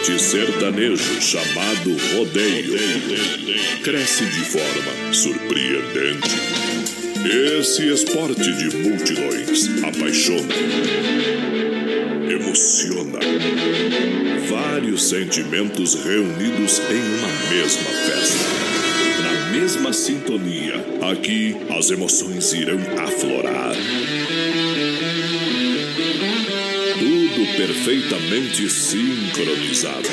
esporte sertanejo chamado rodeio cresce de forma surpreendente. Esse esporte de multidões apaixona, emociona. Vários sentimentos reunidos em uma mesma festa. Na mesma sintonia, aqui as emoções irão aflorar. Perfeitamente sincronizado.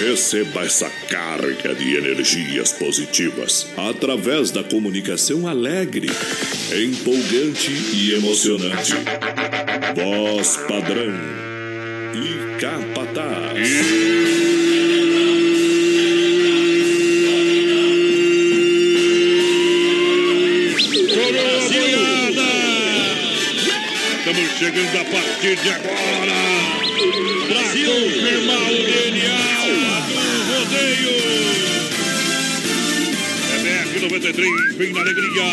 Receba essa carga de energias positivas através da comunicação alegre, empolgante e emocionante. Voz padrão e capataz. Estamos chegando a partir de agora T3 vem na alegria.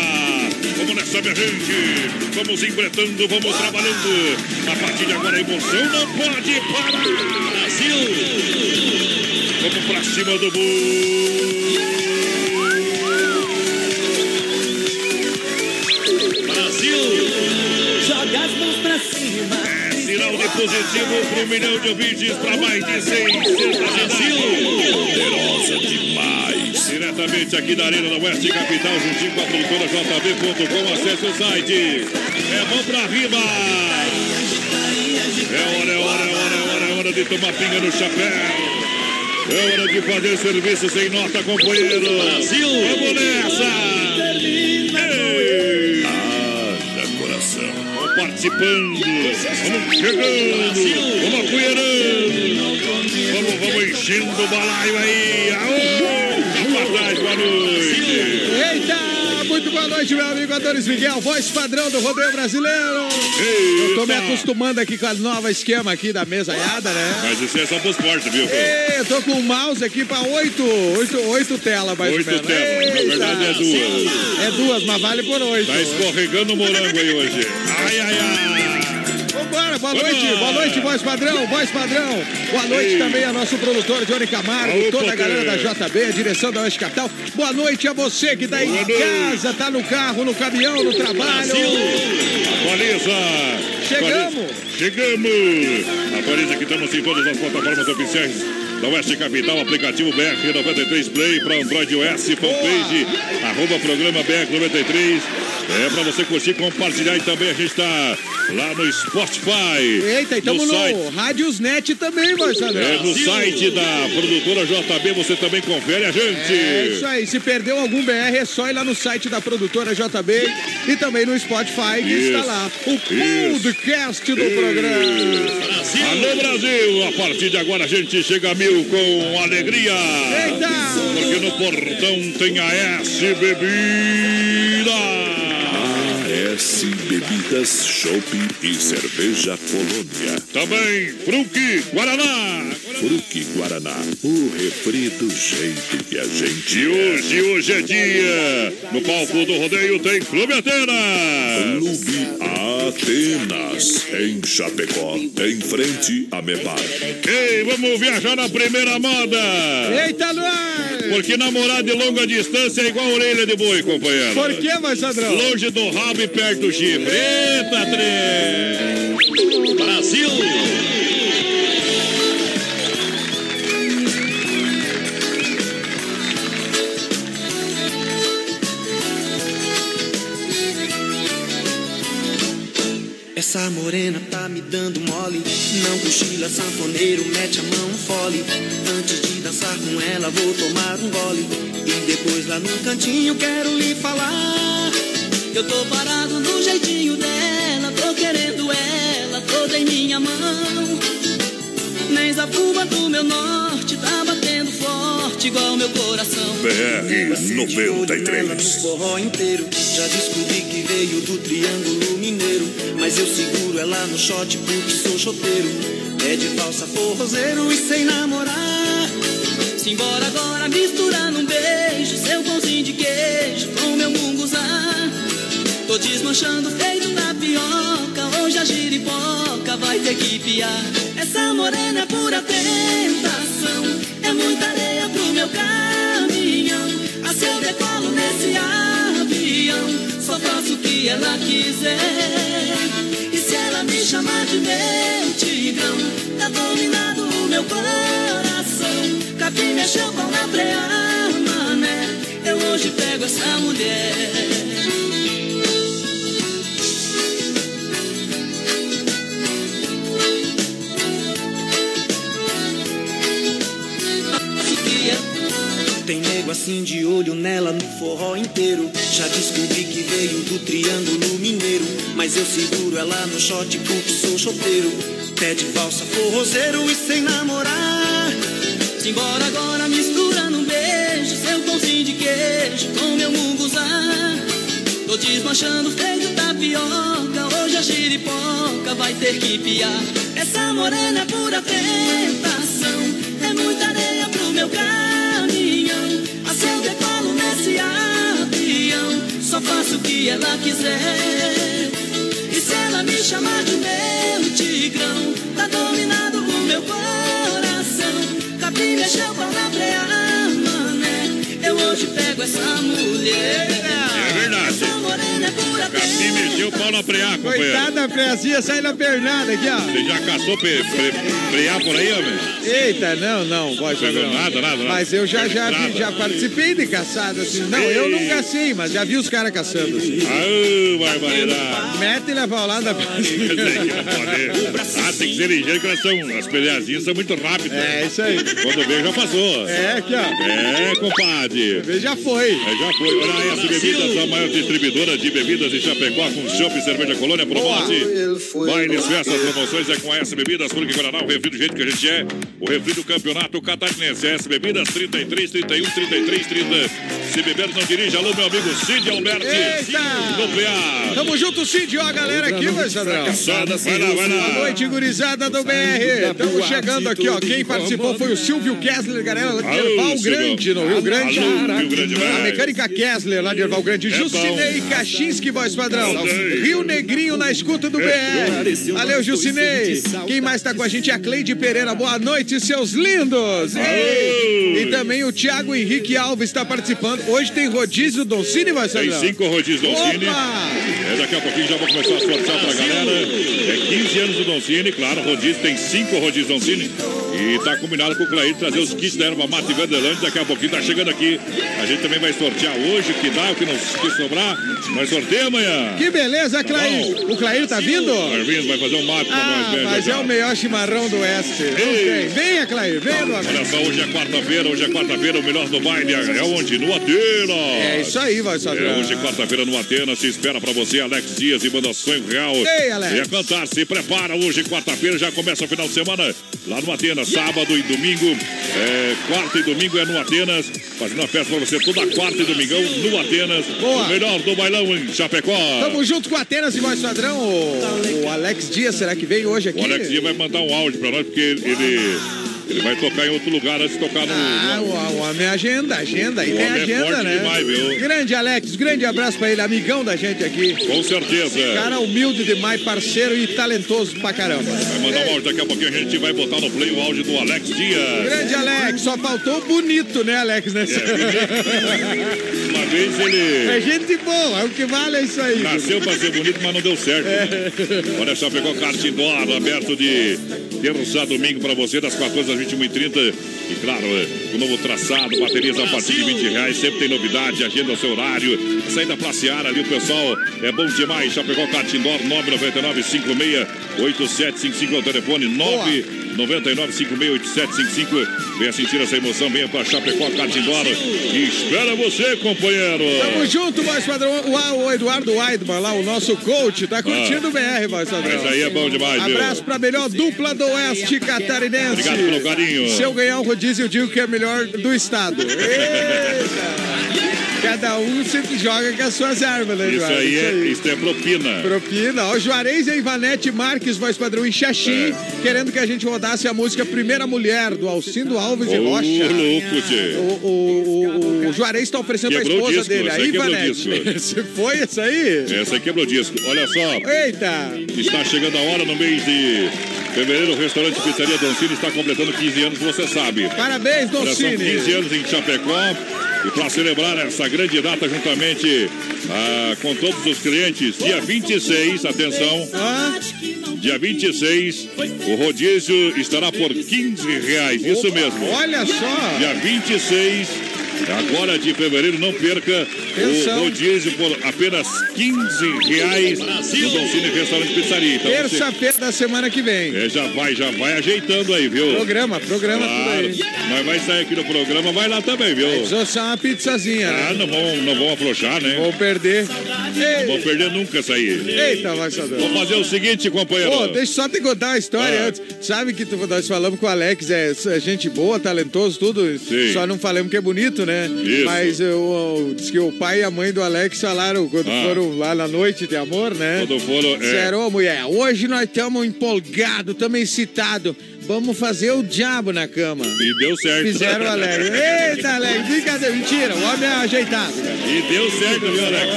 Vamos nessa, minha gente. Vamos enfrentando, vamos trabalhando. A partir de agora a emoção não pode parar. Brasil! Vamos pra cima do mundo. Brasil! Joga as mãos pra cima. É sinal de positivo para um milhão de ouvintes, para mais de 600 Brasil! Poderosa demais! Diretamente aqui da Arena da Oeste Capital, juntinho com a produtora JB.com. Acesse o site. É mão pra riba! É hora, é hora, é hora, é hora, é hora de tomar pinga no chapéu. É hora de fazer serviço sem nota, companheiro. Brasil! Vamos nessa! Ei! Haja coração. Vamos participando, vamos chegando, vamos apoiando, vamos, vamos enchendo o balaio aí. Aô, boa noite. Eita! Muito boa noite, meu amigo Adonis Miguel, voz padrão do rodeio brasileiro. Eu tô me Eita. acostumando aqui com a nova esquema aqui da mesaiada, né? Mas isso é só pros fortes, viu? Ei, eu tô com o mouse aqui pra oito, oito, oito telas, mais Oito ou menos. telas, na Eita. verdade é duas. É duas, mas vale por oito. Tá escorregando o morango aí hoje. Ai, ai, ai. Noite, boa noite, voz padrão, voz padrão. Boa noite também a nosso produtor Johnny Camargo, toda a galera da JB, a direção da Oeste Capital. Boa noite a você que tá em Boa noite. casa, tá no carro, no caminhão, no trabalho. Atualiza. Chegamos. Chegamos. Atualiza que estamos em todas as plataformas oficiais da Oeste Capital, aplicativo BR93 Play para Android OS, fanpage, arroba programa BR93. É para você curtir, compartilhar e também a gente está lá no Spotify. Eita, estamos no no, site. Rádiosnet também, padrão. É no site da produtora JB, você também confere a gente. É isso aí, se perdeu algum BR é só ir lá no site da produtora JB e também no Spotify que Isso. está lá o Isso. podcast do programa. Alô Brasil, a partir de agora a gente chega a mil com alegria. Eita! Porque no portão tem a S Bebida. AS Bebidas, Chopp e Cerveja Colônia. Também Fruque Guaraná. Fruque Guaraná, o refri do jeito que a gente E é. hoje, hoje é dia. No palco do rodeio tem Clube Atenas. Clube Atenas, em Chapecó, em frente a Mepar. Ei, vamos viajar na primeira moda. Eita, nós! Porque namorar de longa distância é igual orelha de boi, companheiro. Por que, padrão? Longe do rabo e perto do chifre. Eita, trem! Brasil! Essa morena dando mole. Não cochila, sanfoneiro, mete a mão fole. Antes de dançar com ela, vou tomar um gole. E depois lá no cantinho quero lhe falar. Eu tô parado no jeitinho dela, tô querendo ela toda em minha mão. Nem a fuba do meu norte tá batendo forte igual meu coração. BR Acende olho nela 93. no forró inteiro. Já descobri que veio do Triângulo Mineiro. Mas eu seguro ela no shot porque sou choteiro. É de valsa forrozeiro e sem namorar. Simbora agora misturar num beijo. Seu pãozinho de queijo com meu munguzá. Tô desmanchando feito tapioca. Hoje a giripoca vai ter que piar. Essa morena é pura tentação. É muita areia pro meu caminhão. A seu decolo nesse avião. Só faço o que ela quiser. E se ela me chamar de meu tigrão, tá dominado o meu coração. Capim mexeu com na preá, mané. Eu hoje pego essa mulher. Tem nego assim de olho nela no forró inteiro. Já descobri que veio do Triângulo Mineiro. Mas eu seguro ela no shot porque sou chopeiro. Pé de valsa, forrozeiro e sem namorar. Simbora agora mistura num beijo. Seu pãozinho de queijo com meu munguzá. Tô desmanchando feito tapioca. Hoje a giripoca vai ter que piar. Essa morena é pura tentação. É muita areia pro meu caminhão. Só faço o que ela quiser. E se ela me chamar de meu tigrão, tá dominado o meu coração. Mexeu com na preá, mané. Eu hoje pego essa mulher. É verdade. Capim mexeu o pau na preá, companheiro. Coitada da preazinha, sai na pernada aqui, ó. Você já caçou pre, pre, preá por aí, homem? Eita, não, não, Pegou padrão. nada, nada, nada. Mas eu já, já, vi- já participei de caçada, assim. Não, eu não cacei, mas já vi os caras caçando, assim. Ah, barbaridade. Mete e leva lado da não pode. Ah, tem que ser ligeiro, que elas são, as peleazinhas são muito rápidas. É, isso aí. Quando vê, já passou. É, aqui, ó. É, compadre. Já foi. É, já foi. Olha a S Bebidas, a maior distribuidora de bebidas de Chapecó, com chopp e cerveja colônia, promote. Bailes, festas, promoções é com a S Bebidas, porque Guaraná, o refri do jeito que a gente é. O refri do campeonato catarinense. S Bebidas, 33, 31, 33, 30. Se beber, não dirige. Alô, meu amigo Cid Alberti. Eita! Nuclear. Tamo junto, Cid, ó, a galera aqui, vai, Sandrão. Vai lá, vai Boa lá. noite, gurizada do BR. Estamos chegando aqui, ó. Quem participou foi o Silvio Kessler, galera, lá de Alô, Erval. Grande, no Rio Grande. Alô, Rio Grande, A mecânica Kessler, lá de Erval Grande. É Jucinei. Kaczynski, voz padrão. Rio Negrinho na escuta do BR. Valeu, Jucinei. Quem mais tá com a gente é a Cleide Pereira. Boa noite, seus lindos. Ei. E também o Thiago Henrique Alves está participando. Hoje tem rodízio do Cine, voz Tem cinco rodízios Doncini. É, daqui a pouquinho já vou começar a sortear pra galera. É 15 anos do Doncini, claro, rodízio, tem cinco rodízios Doncini. E tá combinado com o Clair trazer os kits da erva mate Vanderlande. Daqui a pouquinho tá chegando aqui. A gente também vai sortear hoje, o que dá, o que não que sobrar. Mas sorteia amanhã. Que beleza, Clair. bom. O Clair tá vindo? Vai vindo, vai fazer um mate pra nós, Ah, velho. mas é o melhor chimarrão do Oeste. Ei. tem. Venha, Clair, venha, meu amigo. Olha só, hoje é quarta-feira, hoje é quarta-feira, o melhor do baile é onde? No Atenas. É isso aí, vai só É, hoje, quarta-feira, no Atenas, se espera pra você, Alex Dias e Banda Sonho Real. Ei, Alex. Venha cantar, se prepara. Hoje, quarta-feira, já começa o final de semana lá no Sábado e domingo, é, quarta e domingo é no Atenas. Fazendo uma festa pra você toda quarta e domingão no Atenas. Boa. O melhor do bailão em Chapecó. Tamo junto com Atenas e voz padrão. O, o Alex Dias, será que vem hoje aqui? O Alex Dias vai mandar um áudio pra nós, porque ele, ele vai tocar em outro lugar antes de tocar no. Ah, no- o, o homem é agenda, agenda. Aí O tem é agenda, forte né? demais, viu? Grande Alex, grande abraço pra ele, amigão da gente aqui. Com certeza. Cara humilde demais, parceiro e talentoso pra caramba. Vai mandar um áudio daqui a pouquinho, a gente vai botar no play o áudio do Alex Dias. Grande Alex, só faltou bonito, né, Alex? Nesse... Uma vez ele. É gente boa, o que vale é isso aí. Nasceu pra ser bonito, mas não deu certo. Olha só, pegou kart indoor, aberto de terça a domingo pra você, das 14 às 21h30. E claro, o novo traçado, baterias a partir de 20 reais, sempre tem novidade, agenda o seu horário. Saída pra Seara ali, o pessoal é bom demais. Já pegou kart indoor 999 56 8755 é o telefone 999 56 8755. Venha sentir essa emoção, venha pra Chapecó e espera você, companheiro. Tamo junto, voz padrão. O, o Eduardo Weidman lá, o nosso coach, tá curtindo o BR, voz padrão. Mas aí é bom demais, viu? Abraço pra melhor dupla do Oeste Catarinense. Obrigado pelo carinho. Se eu ganhar um rodízio, eu digo que é a melhor do estado. Eita! Cada um sempre joga com as suas armas, né, Isso aí é, isso é propina. Propina. Ó, Juarez e a Ivanete Marques, voz padrão em Xaxim, É. querendo que a gente rodasse a música Primeira Mulher, do Alcindo Alves e Ô, Rocha. louco, tchê. O, o, o, o Juarez tá oferecendo Quebrou o esposa disco, dele, a aí Ivanete. Se foi isso aí? Essa aqui quebrou disco. Olha só, Eita! está chegando a hora no mês de Fevereiro, o restaurante Pizzaria Doncini está completando 15 anos, você sabe. Parabéns, Olha, São Doncini. 15 anos em Chapecó. E para celebrar essa grande data juntamente ah, com todos os clientes, dia 26, atenção, Ah, dia 26, o rodízio estará por 15 reais, isso mesmo. olha só. Dia 26, agora de fevereiro, não perca o rodízio por apenas 15 reais no Doncini Restaurante Pizzaria. Então Terça-feira da semana que vem. é, já vai, já vai ajeitando aí, viu? Programa, programa tudo Claro, aí. mas vai sair aqui no programa, vai lá também, viu? Desossar uma pizzazinha, né? Ah, não vão, não vão afrouxar, né? Vou perder. Não vou perder nunca essa aí. eita, vai saber. Vou fazer o seguinte, companheiro. Pô, deixa só te contar uma história Ah. antes. Sabe que tu- nós falamos com o Alex, é, é gente boa, talentoso, tudo. Sim. Só não falamos que é bonito, né? Isso. Mas eu, eu- diz que o pai e a mãe do Alex falaram quando Ah. foram lá na noite de amor, né? Quando foram, é. Disseram, ô mulher, hoje nós estamos empolgados, estamos excitados. Vamos fazer o diabo na cama. E deu certo. Fizeram o Alex. Eita, Alex, brincadeira, mentira, o homem é ajeitado. E deu certo, viu, Alex?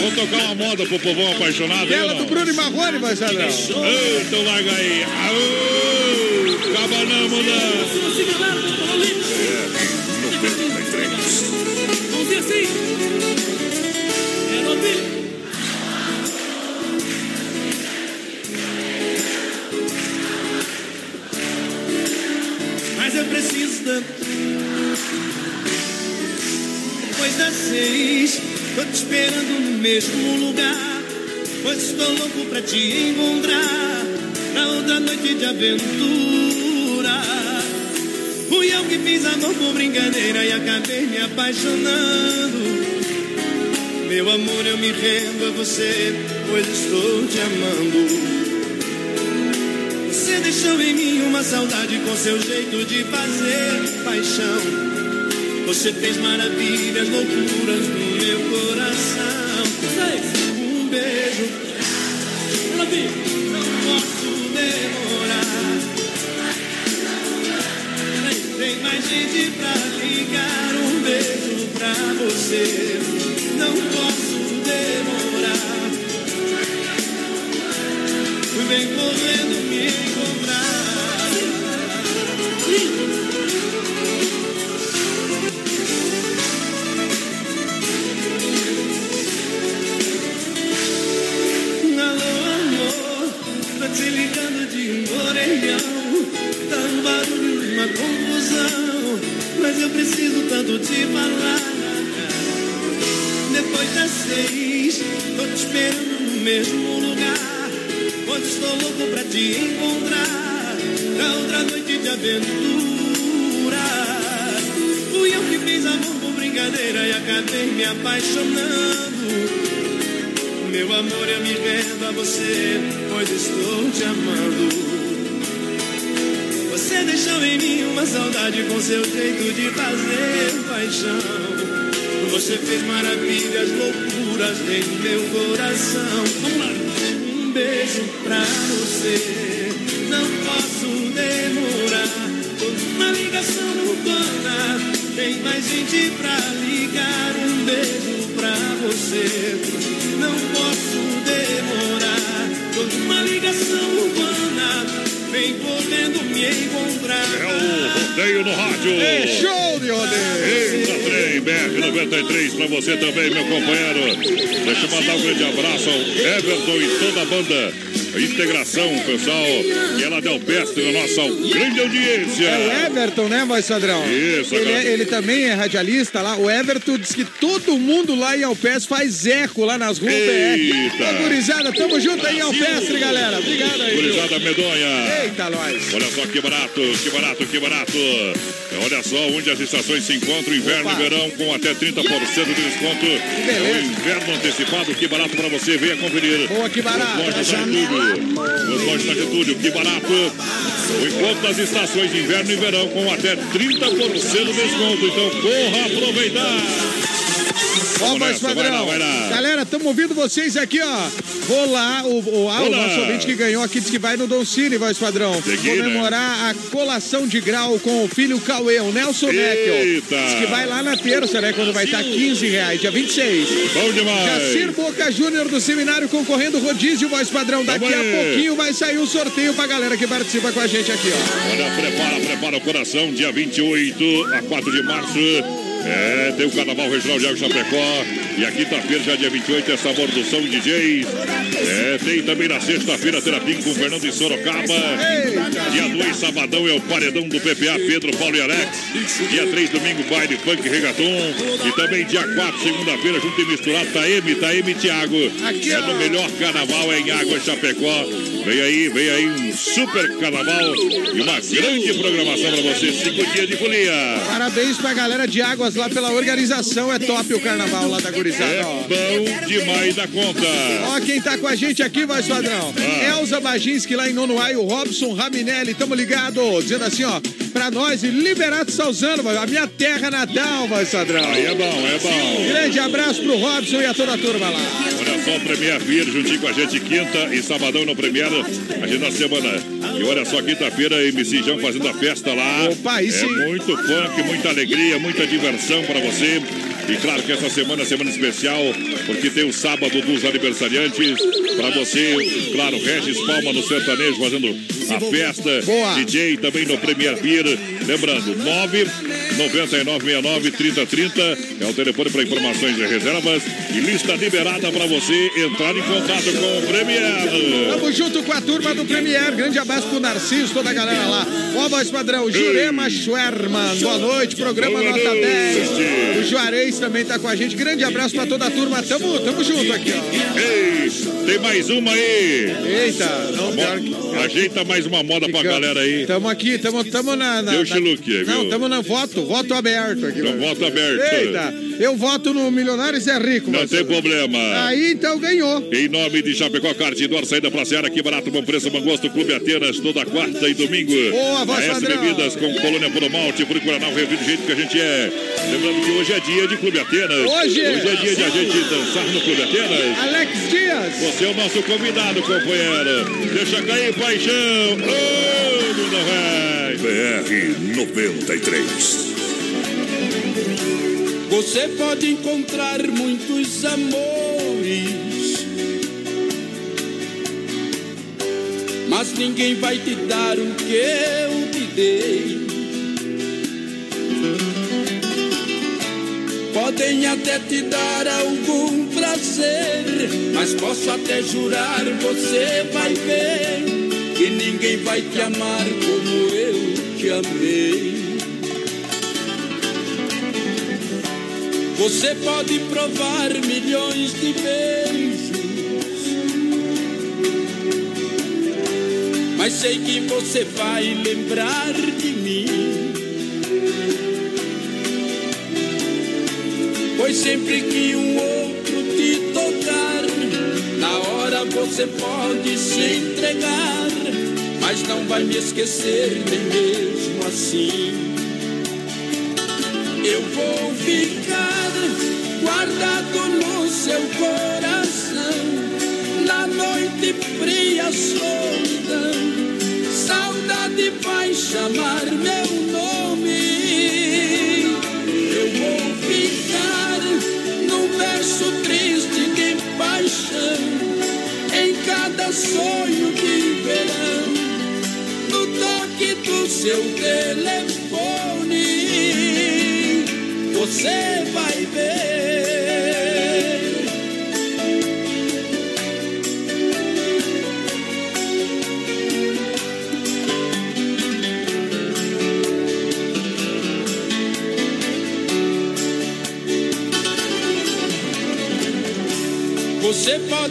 Vou tocar uma moda pro povão apaixonado. Viu, do? Bruno e Marrone, vai Sadrão. Então larga aí. Aô, cabanamos da... Depois das seis, tô te esperando no mesmo lugar. Pois estou louco pra te encontrar. Na outra noite de aventura. Fui eu que fiz amor por brincadeira e acabei me apaixonando. Meu amor, eu me rendo a você, pois estou te amando. Deixou em mim uma saudade com seu jeito de fazer paixão. Você fez maravilhas, loucuras no meu coração. Um beijo, não posso demorar. Tem mais gente pra ligar. Um beijo pra você, não posso demorar. Vem correndo eu preciso tanto te falar. Depois das seis, tô te esperando no mesmo lugar. Onde estou louco pra te encontrar. Na outra noite de aventura. Fui eu que fiz amor por brincadeira e acabei me apaixonando. Meu amor, eu me rendo a você, pois estou te amando. Deixou em mim uma saudade com seu jeito de fazer paixão. Você fez maravilhas, loucuras em meu coração. Vamos lá. Um beijo pra você, não posso demorar. Tô na ligação urbana, tem mais gente pra ligar. Um beijo pra você, não posso demorar. Tô numa ligação urbana, vem podendo me encontrar. É o rodeio no rádio. É show de rodeio. Eita, trem, BR-93 pra você também, meu companheiro. Deixa eu mandar um grande abraço ao Everton e toda a banda. Integração, pessoal. E ela deu peste na nossa grande audiência. É o Everton, né, voz Sadrão? Isso, ele, agora- é- ele também é radialista lá. O Everton diz que todo mundo lá em Alpes faz eco lá nas ruas Eita. BR. Ô, gurizada, tamo junto aí em Alpestre, galera. Obrigado aí. Gurizada medonha. Eita, nós. Olha só que barato, que barato, que barato. Olha só onde as estações se encontram, inverno Opa. e verão, com até 30% de desconto. É beleza. o inverno antecipado, que barato pra você. Venha conferir. Boa, que barato. Lojas da Getúlio. Lojas da Getúlio, que barato. O encontro das estações de inverno e verão, com até 30% de desconto. Então corra aproveitar. Ó, voz nessa, vai lá, padrão. vai lá. Galera, estamos ouvindo vocês aqui, ó. Vou lá, o, o, ah, o nosso ouvinte que ganhou aqui disse que vai no Don Cine, voz padrão. Peguei, né? comemorar a colação de grau com o filho Cauê, o Nelson Neckel. Diz que vai lá na terça, né? Quando vai estar 15 reais, dia 26. Bom demais. Jacir Boca Júnior do seminário concorrendo rodízio, voz padrão. Daqui Vamos a aí. pouquinho vai sair o sorteio pra galera que participa com a gente aqui, ó. Olha, prepara, prepara o coração, dia 28 a 4 de março. É, tem o Carnaval Regional de Água Chapecó. E a quinta-feira, já dia 28, é Sabor do Som DJs. É, tem também na sexta-feira, Terapim com Fernando em Sorocaba. Dia 2, sabadão, é o Paredão do PPA, Pedro, Paulo e Alex. Dia 3, domingo, baile, funk, regaton. E também dia 4, segunda-feira, junto e misturado, Taeme, Taeme e Thiago. É no melhor carnaval é em Água Chapecó. Vem aí, vem aí um super carnaval e uma grande programação pra você. Cinco dias de folia. Parabéns pra galera de Águas lá pela organização. É top o carnaval lá da gurizada, É ó. bom demais da conta. Ó, quem tá com a gente aqui, voz padrão. Ah. Elza Baginski lá em Nonoai, o Robson Raminelli, tamo ligado. Dizendo assim, ó, pra nós, Liberato Salzano, a minha terra natal, voz padrão. Aí é bom, é bom. Grande abraço pro Robson e a toda a turma lá. Olha só, Premier Beer juntinho com a gente, quinta e sabadão no Premier, a semana. E olha só, quinta-feira, MC Jão fazendo a festa lá. Opa, aí é sim. muito funk, muita alegria, muita diversão pra você. E claro que essa semana é semana especial, porque tem o sábado dos aniversariantes. Pra você, claro, Regis Palma no sertanejo fazendo a festa. Boa. DJ também no Premier Beer. Lembrando, 9 9969 3030 é o telefone para informações e reservas. E lista liberada para você entrar em contato com o Premier. Tamo junto com a turma do Premier. Grande abraço pro Narciso, toda a galera lá. Ó, voz padrão, Jurema Schwerman. Boa noite, programa Boa Nota noite. 10. O Juarez também tá com a gente. Grande abraço pra toda a turma. Tamo, tamo junto aqui, ó. Ei, tem mais uma aí. Eita, não, pior que. Ajeita mais uma moda pra galera aí. Tamo aqui, tamo, tamo na. na na- Não, tamo na voto, voto aberto aqui. Então, voto aberto. Eita, eu voto no Milionários é Rico. Não mas- tem problema. Aí então ganhou. Em nome de Chapecó Cartidor, saída pra Seara, aqui barato, bom preço, bom gosto, Clube Atenas, toda quarta e domingo. Boa, voz padrão. Bebidas com Colônia Puro Malte, Fruto Guaraná, o refri do jeito que a gente é. Lembrando que hoje é dia de Clube Atenas. Hoje. Hoje é dia de a gente dançar no Clube Atenas. Alex Dias. Você é o nosso convidado, companheiro. Deixa cair, paixão. Ô, Bruno Reis. BR 93. Você pode encontrar muitos amores, mas ninguém vai te dar o que eu te dei. Podem até te dar algum prazer, mas posso até jurar, você vai ver que ninguém vai te amar como eu te amei. Você pode provar milhões de beijos, mas sei que você vai lembrar de mim. Pois sempre que um outro te tocar, na hora você pode se entregar, mas não vai me esquecer nem mesmo assim. Chamar meu nome. Eu vou ficar num verso triste de paixão, em cada sonho de verão, no toque do seu telefone você vai ver.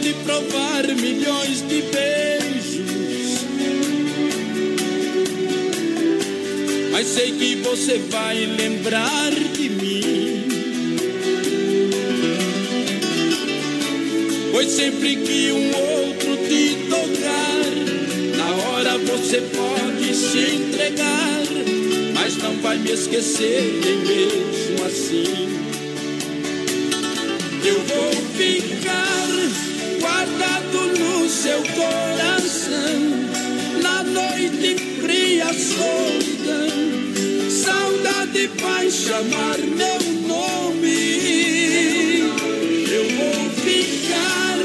Pode provar milhões de beijos, mas sei que você vai lembrar de mim. Pois sempre que um outro te tocar, na hora você pode se entregar, mas não vai me esquecer nem mesmo assim. Solidão. Saudade vai chamar meu nome. Eu vou ficar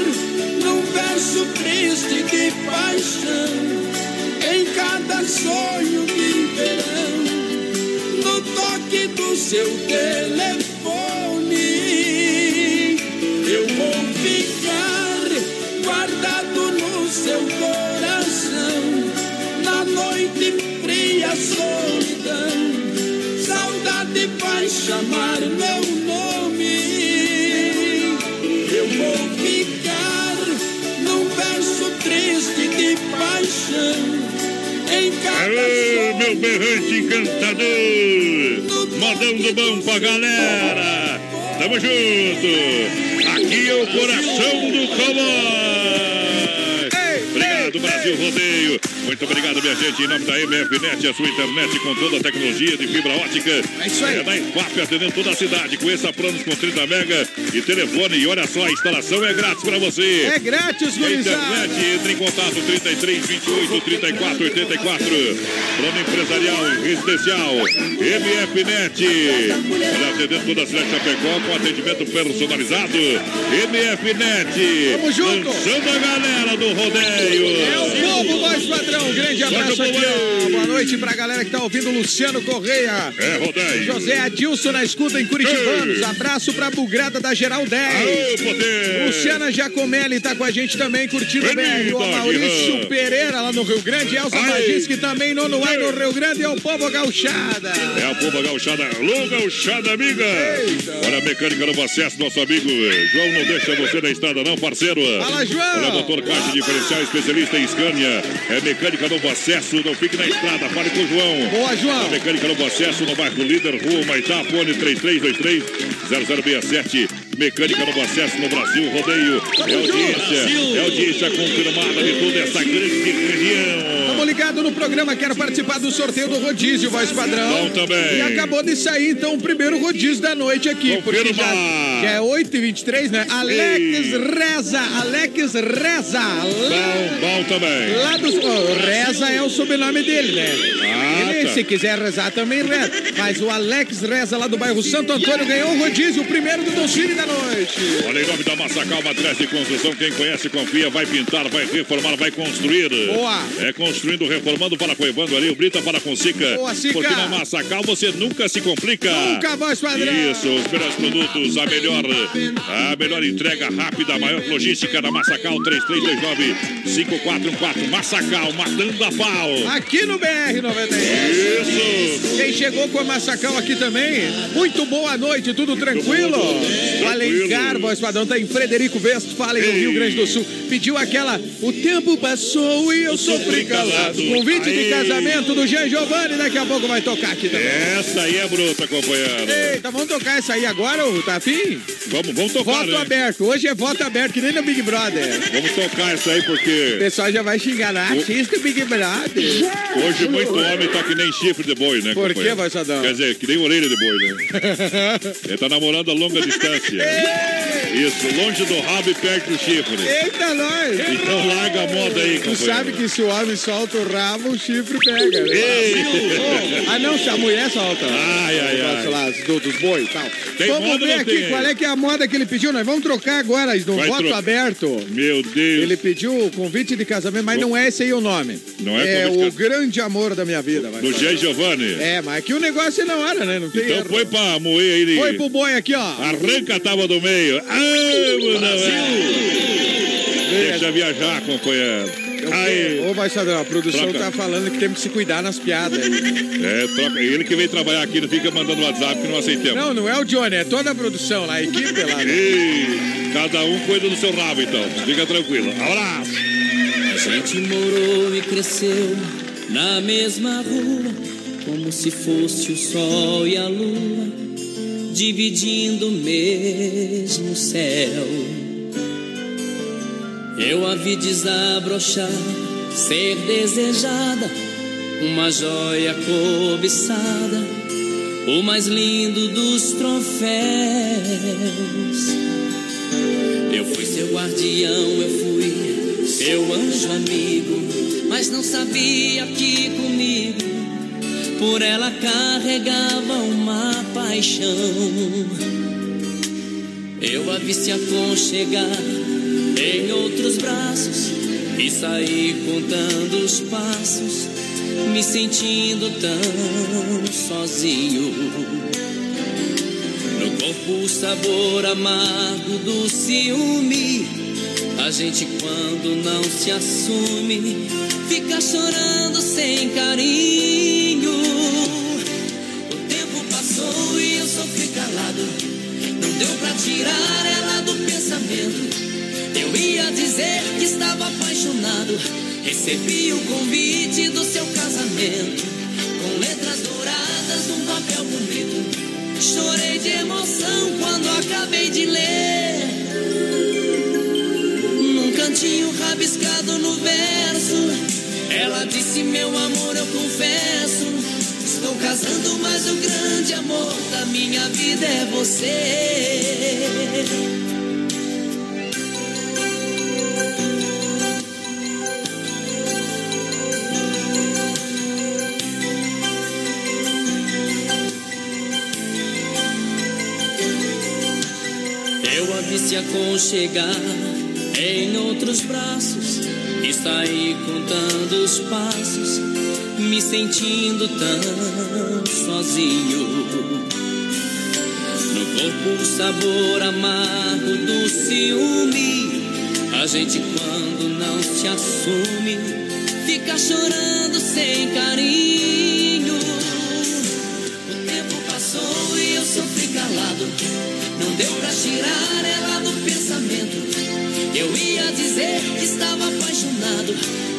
num verso triste de paixão. Em cada sonho de verão, no toque do seu telefone, chamar meu nome. Eu vou ficar num verso triste de paixão. Em cada Alô, meu berrante encantador! Modão do bom pra galera! Tamo junto! Aqui é o coração do cowboy! Obrigado, Brasil Rodeio! Muito obrigado, minha gente, em nome da MFNet, a sua internet com toda a tecnologia de fibra ótica. É isso aí. É da IFAP, atendendo toda a cidade. Conheça planos com 30 mega e telefone. E olha só, a instalação é grátis pra você. É grátis, gurizada. internet, entre em contato 33 28 34 84. Plano empresarial residencial. MFNet. Olha, atendendo toda a cidade de Chapecó com atendimento personalizado. MFNet. Tamo junto. Lançando a galera do rodeio. É o povo mais padrão. Um grande abraço o aqui, povo ó. Boa noite pra galera que tá ouvindo. Luciano Correia. É rodeio. José Adilson na escuta em Curitibanos. Ei. Abraço pra Bugrada da Geral 10. Alô, poder. Luciana Giacomelli tá com a gente também, curtindo Bonita, bem. O Maurício. Pereira lá no Rio Grande. Elza. Badinski também no Nonuai no Rio Grande. É o povo gauchada. É a pomba gauchada, alô gauchada amiga. Olha a mecânica no acesso, nosso amigo João não deixa você na estrada não, parceiro. Fala, João. Olha, motor caixa diferencial, especialista em Scania. É mecânica novo acesso, não fique na estrada, fale com o João. Boa, João. A mecânica novo acesso no bairro Líder, Rua Maitá, fone 3323 0067. Mecânica novo acesso no Brasil, rodeio. É audiência, é audiência confirmada de toda essa grande ligado no programa, quero participar do sorteio do rodízio, voz padrão. Bom também. E acabou de sair, então, o primeiro rodízio da noite aqui. Porque Confirma. já, já é 8h23, né? Alex. Reza, Alex Reza. Bom, bom também. lá dos... ó, Reza é o sobrenome dele, né? Ah, Ele, tá. se quiser rezar, também reza. Mas o Alex Reza, lá do bairro Santo Antônio, ganhou o rodízio, o primeiro do Docile da noite. Olha, em nome da Massacal Matriz de Construção, quem conhece, confia, vai pintar, vai reformar, vai construir. Boa. É construindo, reformando para Coivando ali, o Brita para com Sica. Boa, Sica. Porque na Massacal você nunca se complica. Nunca, voz padrão. Isso, os melhores produtos, a melhor, a melhor entrega rápida, a maior logística da Massacal 3329-5414. Massacal, matando a pau. Aqui no BR-91. Isso. Quem chegou com a Massacal aqui também, muito boa noite, tudo tranquilo? Alencar, voz padrão, tá em Frederico Westphalen, no Ei. Rio Grande do Sul. Pediu aquela, o tempo passou e eu sofri calado. Convite de casamento do Jean Giovanni, daqui a pouco vai tocar aqui também. Essa aí é bruta, companheiro. Eita, vamos tocar essa aí agora, ô, tá afim? Vamos, vamos tocar, Voto né? aberto, hoje é voto aberto, que nem no Big Brother. Vamos tocar essa aí O porque pessoal já vai xingar, ah, artista Big Brother. hoje muito homem tá que nem chifre de boi, né? Por que, padrão? Quer dizer, que nem orelha de boi, né? Ele tá namorando a longa distância. Isso, longe do rabo e perto do chifre. Eita, nós! Então larga a moda aí, Tu companheiro. sabe que se o homem solta o rabo, o chifre pega, né? Ei! Ah, não, se a mulher solta. Ai, ai, ai. lá, do- dos bois e tal. Tem vamos ver aqui tem? qual é que é a moda que ele pediu. Nós vamos trocar agora no Vai voto tro- aberto. Meu Deus. Ele pediu o convite de casamento, mas não é esse aí o nome. Não é É o grande amor da minha vida. Do. Jean Giovanni. É, mas aqui o negócio é na hora, né? Não tem Então erro. foi pra moer ele. Foi pro boi aqui, ó. Arranca a tábua do meio. Ah, Brasil! Deixa viajar, companheiro. Aí. Ô, vai saber, a produção Troca. tá falando que temos que se cuidar nas piadas. aí. É, troca. Ele que veio trabalhar aqui, não fica mandando WhatsApp que não aceitamos. Não, não é o Johnny, é toda a produção lá, a equipe lá. né? Ei, cada um cuida do seu rabo, então. Fica tranquilo. Abraço! A gente morou e cresceu na mesma rua, como se fosse o sol e a lua, dividindo o mesmo céu. Eu a vi desabrochar, ser desejada, uma joia cobiçada, o mais lindo dos troféus. Eu fui seu guardião, eu fui seu anjo amigo, mas não sabia que comigo por ela carregava uma paixão. Eu a vi se aconchegar em outros braços e saí contando os passos, me sentindo tão sozinho. No corpo o sabor amargo do ciúme. A gente quando não se assume, fica chorando sem carinho. O tempo passou e eu sofri calado. Não deu pra tirar ela do pensamento. Eu ia dizer que estava apaixonado. Recebi o convite do seu casamento. Com letras douradas num papel bonito. Chorei de emoção quando acabei de ler. Num cantinho rabiscado no verso. Ela disse: Meu amor, eu confesso. Estou casando, mas o grande amor da minha vida é você. Aconchegar em outros braços e saí contando os passos, me sentindo tão sozinho. No corpo o sabor amargo do ciúme. A gente quando não se assume, fica chorando sem carinho.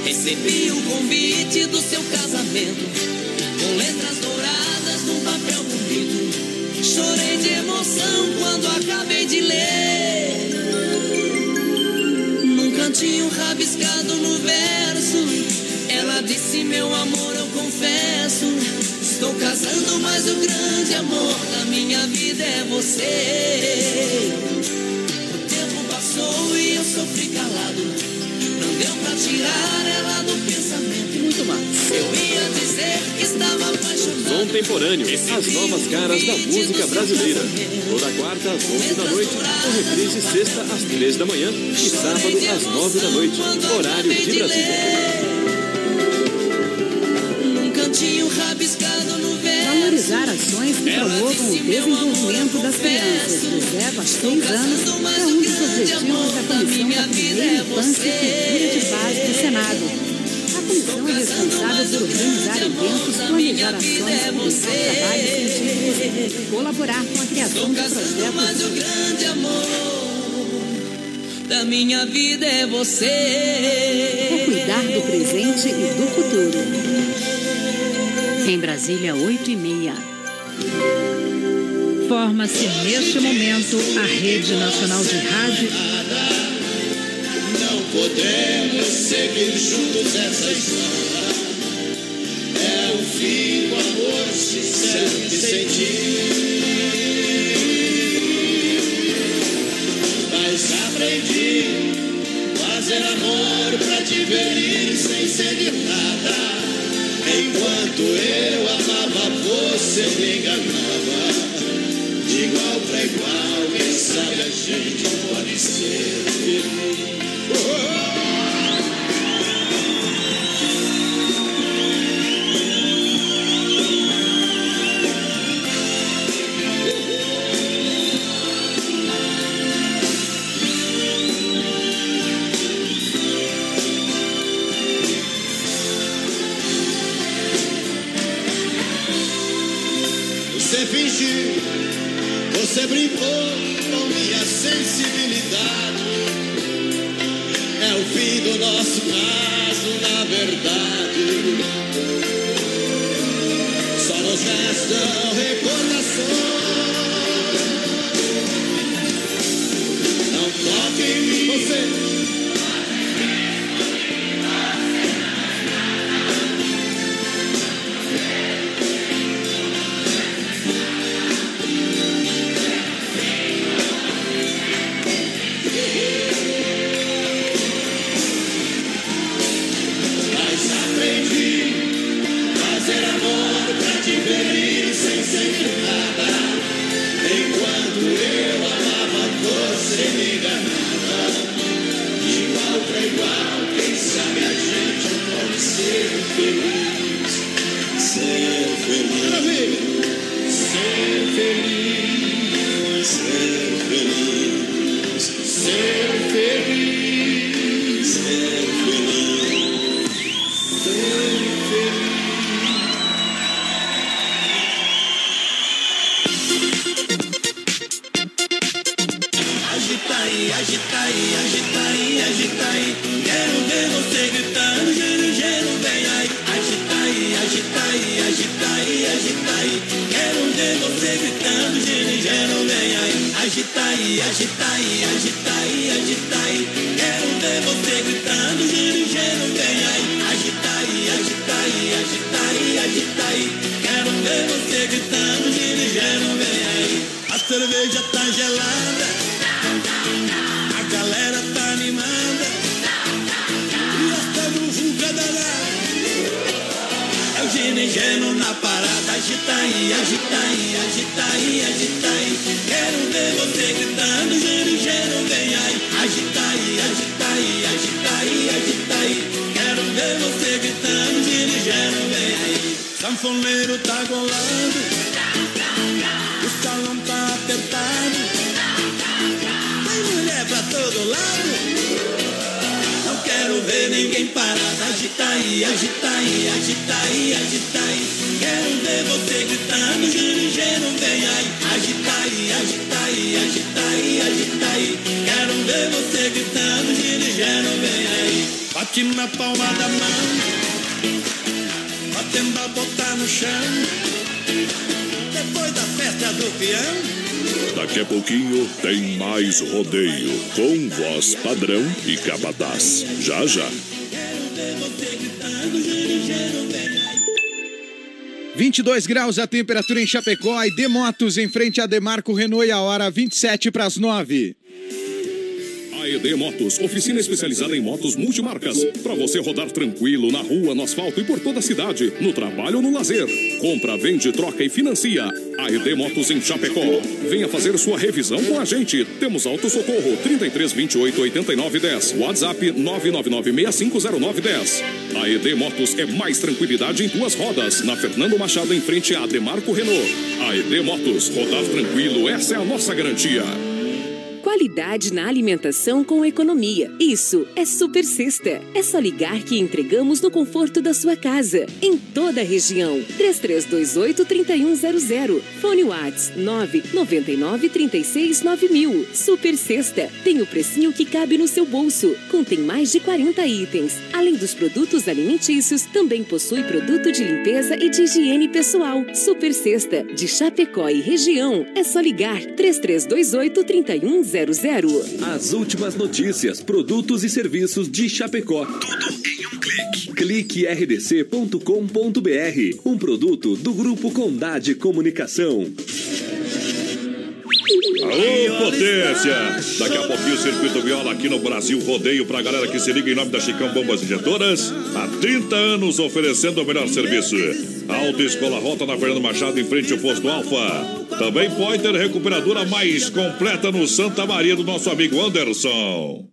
Recebi o convite do seu casamento. Com letras douradas num papel bonito. Chorei de emoção quando acabei de ler. Num cantinho rabiscado no verso. Ela disse: Meu amor, eu confesso. Estou casando, mas o grande amor da minha vida é você. Pra tirar ela do pensamento. Muito mais. Eu ia dizer que estava apaixonado. Contemporâneo, as novas caras da música brasileira. Toda quarta às 11 da noite, com reprise sexta às 13 da manhã e sábado às 9 da noite, horário de Brasília. Ações que promovam o desenvolvimento das crianças de 0 a 6 anos é um dos objetivos da Comissão da Primeira Infância e Cultura de Base do Senado. A comissão é responsável por organizar eventos, planejar ações, publicar trabalhos científicos e colaborar com a criação de projetos Mas o grande amor da minha vida é você. para cuidar do presente e do futuro. Em Brasília, 8 e meia. Forma-se neste momento a Rede Nacional de Rádio. Não podemos seguir juntos essa história. É o fim do amor sincero que senti. Mas aprendi fazer amor pra te ver ir sem seguir nada. Enquanto eu amava, você me enganava. Gente pode nos restam recordações. Capataz. Já já. 22 graus a temperatura em Chapecó e Demotos em frente a Demarco Renault e a hora 27 para as 9. AED Motos, oficina especializada em motos multimarcas. Para você rodar tranquilo na rua, no asfalto e por toda a cidade, no trabalho ou no lazer. Compra, vende, troca e financia. AED Motos em Chapecó. Venha fazer sua revisão com a gente. Temos auto socorro 33 28 89 10. WhatsApp 999 6509 10. AED Motos é mais tranquilidade em duas rodas. Na Fernando Machado em frente a Demarco Renault. AED Motos, rodar tranquilo, essa é a nossa garantia. Qualidade na alimentação com economia. Isso é Super Sexta. É só ligar que entregamos no conforto da sua casa, em toda a região. 3328-3100. Fone Whats 999-369000. Super Sexta. Tem o precinho que cabe no seu bolso. Contém mais de 40 itens. Além dos produtos alimentícios, também possui produto de limpeza e de higiene pessoal. Super Sexta. De Chapecó e região. É só ligar 3328-3100. As últimas notícias, produtos e serviços de Chapecó. Tudo em um clique. Clique rdc.com.br. Um produto do Grupo Condade Comunicação. Alô, potência! Daqui a pouquinho o Circuito Viola aqui no Brasil Rodeio pra galera que se liga em nome da Chicão Bombas Injetoras. Há 30 anos oferecendo o melhor serviço. Autoescola Rota na Fernando Machado em frente ao posto Alfa. Também Pointer Recuperadora mais completa no Santa Maria do nosso amigo Anderson.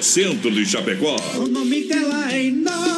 Centro de Chapecó. O nome dela é.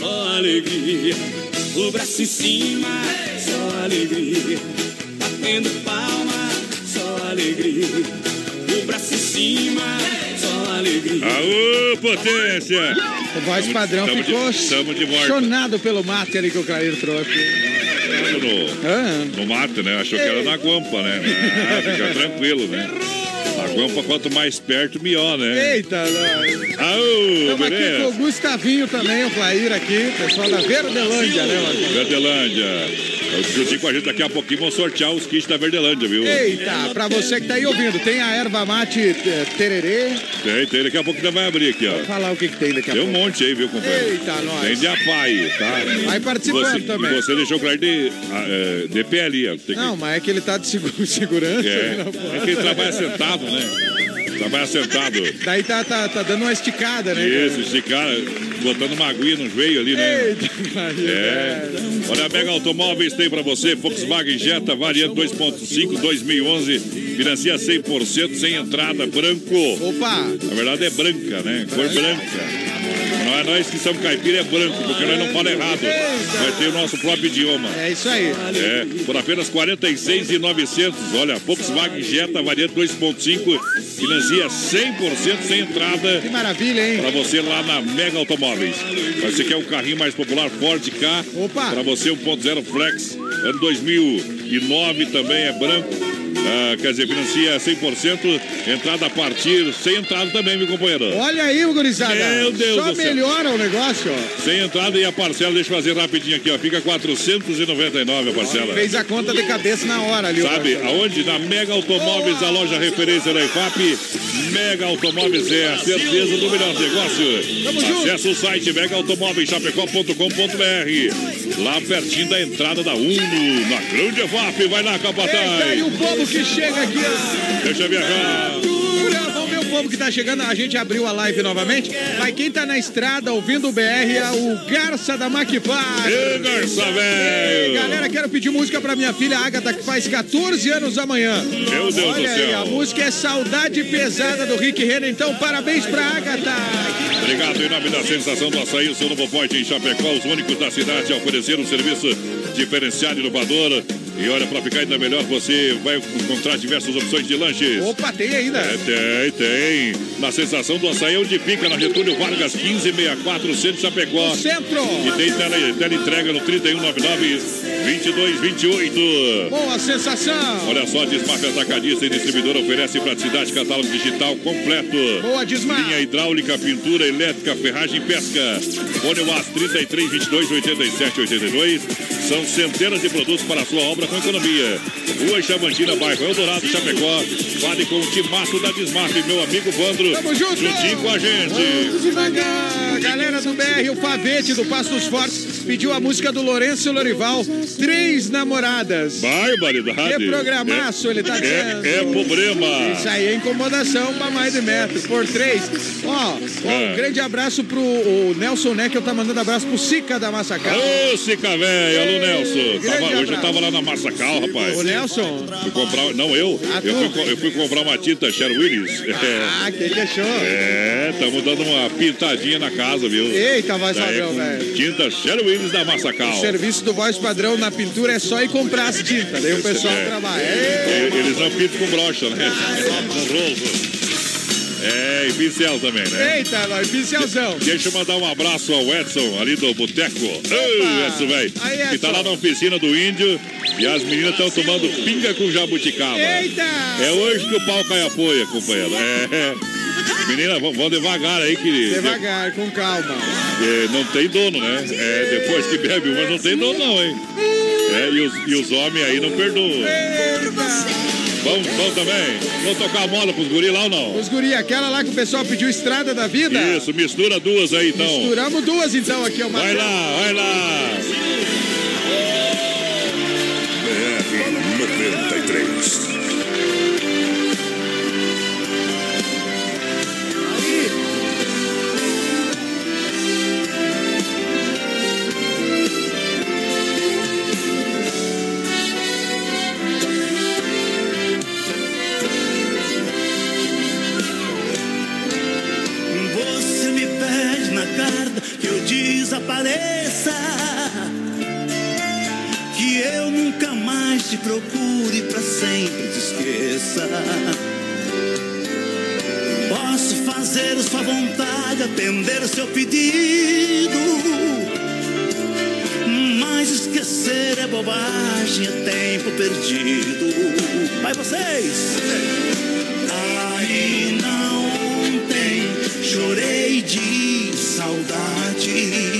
Só alegria, o braço em cima, só alegria. Batendo palma, só alegria. O braço em cima, só alegria. Aô, potência! O voz padrão tamo ficou de- tamo de volta. chonado pelo mate ali que o Clareiro trouxe. No, Ah. no mato, né? Achou que era na guampa, né? Ah, fica tranquilo, né? Guampa, quanto mais perto, melhor, né? Eita, nós. Estamos aqui com o Gustavinho também, o Flair aqui, pessoal da Verdelândia, né, Marcos? Verdelândia. Juntinho com a gente daqui a pouquinho vão sortear os kits da Verdelândia, viu? Eita, pra você que tá aí ouvindo, tem a erva mate eh, tererê. Tem, tem. Daqui a pouco ainda vai abrir aqui, ó. Vou falar o que, que tem daqui a Tem um pouco. monte aí, viu, companheiro? Eita, nós. Tem de apai, tá? Vai participando você, também. Você deixou claro de, ah, é, de pé ali, ó. Tem que- Não, mas é que ele tá de segu- segurança. é, não pode. é que ele trabalha sentado, né? Trabalha sentado. Daí tá, tá, tá dando uma esticada, né? Isso, esse cara botando uma aguinha no joelho ali, né? Eita. É. Olha, a Mega Automóveis tem pra você Volkswagen Jetta variante 2.5 2011, financia 100% sem entrada, branco. Opa! Na verdade é branca, né? Cor branca. Não é nós que somos caipira, é branco, porque nós não falamos errado. Vai ter o nosso próprio idioma. É isso aí. É, por apenas 46,900. Olha, Volkswagen Jetta variante 2.5, financia 100% sem entrada. Que maravilha, hein? Para você lá na Mega Automóveis. Você quer um carrinho mais popular, Ford K. Opa! Para você 1.0 Flex, ano 2009 também é branco. Ah, quer dizer, financia 100%, entrada a partir, sem entrada também, meu companheiro. Olha aí, gurizada. Meu Deus Só do céu. melhora o negócio, ó. Sem entrada e a parcela, deixa eu fazer rapidinho aqui, ó. Fica 499 a parcela. Fez a conta de cabeça na hora ali. Sabe aonde? Na Mega Automóveis, a loja referência da IFAP. Mega Automóveis é a certeza do melhor negócio. Tamo junto. Acesse o site megaautomóveischapecó.com.br. Lá pertinho da entrada da Uno, na Grande EFAP. Vai lá, Eita, e capataz. o povo que chega aqui. Deixa viajar. Ver o povo que tá chegando. A gente abriu a live novamente. Mas quem tá na estrada ouvindo o BR é o Garça da Maquipar. Garça, velho. Galera, quero pedir música pra minha filha Agatha, que faz 14 anos amanhã. Meu Deus Olha do aí, céu. a música é Saudade Pesada do Rick Renner. Então, parabéns pra Agatha. Obrigado em nome da Sensação do Açaí, o seu novo pote em Chapecó, os únicos da cidade a oferecer um serviço diferenciado e inovador. E olha, para ficar ainda melhor, você vai encontrar diversas opções de lanches. Opa, tem ainda. É, tem, tem. Na Sensação do Açaí, onde fica, na Getúlio Vargas, 1564, Centro Chapecó. Centro. E tem tele, tele entrega no 3199 2228. Boa sensação. Olha só, Desmaf Atacadista e Distribuidora oferece praticidade catálogo digital completo. Boa, Desmaf. Linha hidráulica, pintura elétrica, ferragem e pesca. Fone UAS 33 22 87 82. São centenas de produtos para a sua obra com economia. Rua Chavantina, bairro Eldorado, Chapecó. Fale com o Timaço da Desmaf, meu amigo Vandro. Tamo junto. Juntinho com a gente. Vamos devagar. Galera do BR, o Pavete do Passo dos Fortes pediu a música do Lourenço Lorival, Três Namoradas. Barbaridade. Que programaço, ele tá dizendo. É, é problema. Isso aí é incomodação pra mais de metro, por três. Ó, ó, um É. grande abraço pro o Nelson Neckel, tá mandando abraço pro Sica da Massacal. Ô, Sica velho, alô Nelson. Tava- hoje eu tava lá na Massacal, rapaz. O Nelson? Fui comprar, não eu. Ah, eu, fui, eu fui comprar uma tinta Sher Willis. Ah, que que achou? É, estamos dando uma pintadinha na casa, viu? Eita, voz Daí é padrão, velho. Tinta Sher Willis da Massacal. O serviço do voz padrão na pintura é só ir comprar as tintas, daí o pessoal É. trabalha. Eles não pintam com brocha, né? Com rolo. É, e pincel também, né? Eita, nós, pincelzão. Deixa eu mandar um abraço ao Edson, ali do Boteco. Ei, Edson, velho. Que tá lá na oficina do Índio e as meninas estão tomando pinga com jabuticaba. Eita! É hoje que o pau cai a poia, companheiro. É. Menina, vão devagar aí, que Devagar, com calma. é, não tem dono, né? É, depois que bebe, mas não tem dono, não, hein? É, e os, e os homens aí não perdoam. Vamos, vamos também? Vamos tocar a moda pros guris lá ou não? Os guri, aquela lá que o pessoal pediu Estrada da Vida. Isso, mistura duas aí então. Misturamos duas então aqui, ó. Vai lá, vai lá. Desapareça. Que eu nunca mais te procure pra sempre te esqueça. Posso fazer sua vontade, atender seu pedido. Mas esquecer é bobagem, é tempo perdido. Vai vocês! Marina, ontem chorei de saudade.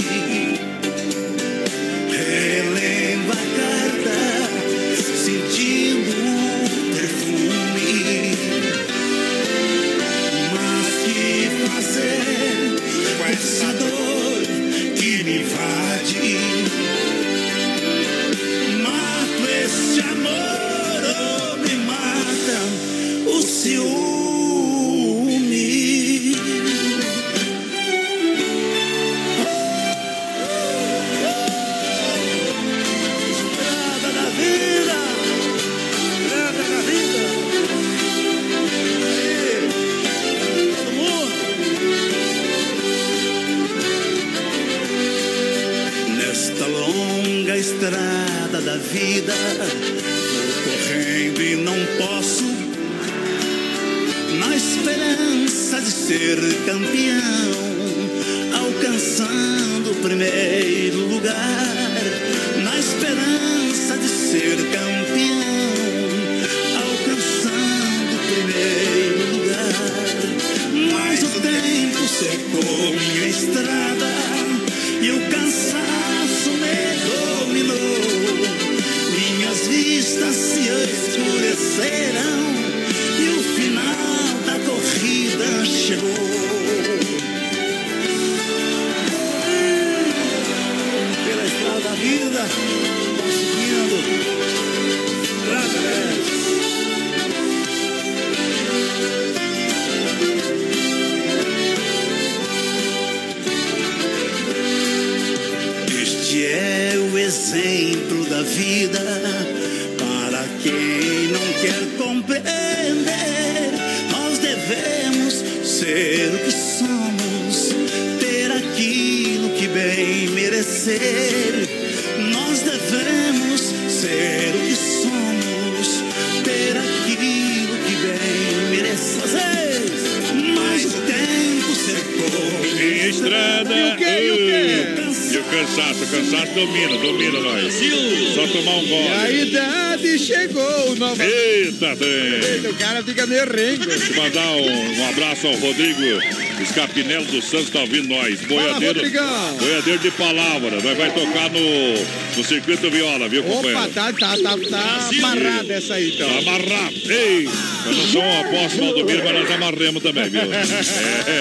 Escapinelo dos Santos, tá ouvindo nós. Boiadeiro, Rodrigão. boiadeiro de palavra. Nós vai tocar no, no circuito viola, viu, Opa, companheiro? tá, tá, tá, tá amarrada essa aí, então. Tá amarrado. Ei, nós não somos uma posse Valdomiro, mas nós amarremos também, viu? É,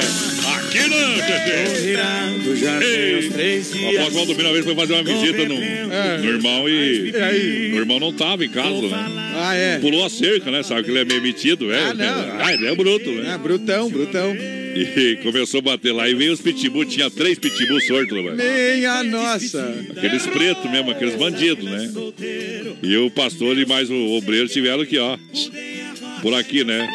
aqui não, Tete. Três O Valdomiro uma vez foi fazer uma visita no, no irmão e, E o irmão não tava em casa, né? Ah, é. Pulou a cerca, né? Sabe que ele é meio metido, é? Ah, não. Ah, ele é bruto, né? É, brutão, brutão. E começou a bater lá. E veio os pitbull, tinha três pitbull sortos, velho. Minha nossa. Aqueles pretos mesmo, aqueles bandidos, né? E o pastor e mais o obreiro tiveram aqui, ó. Por aqui, né?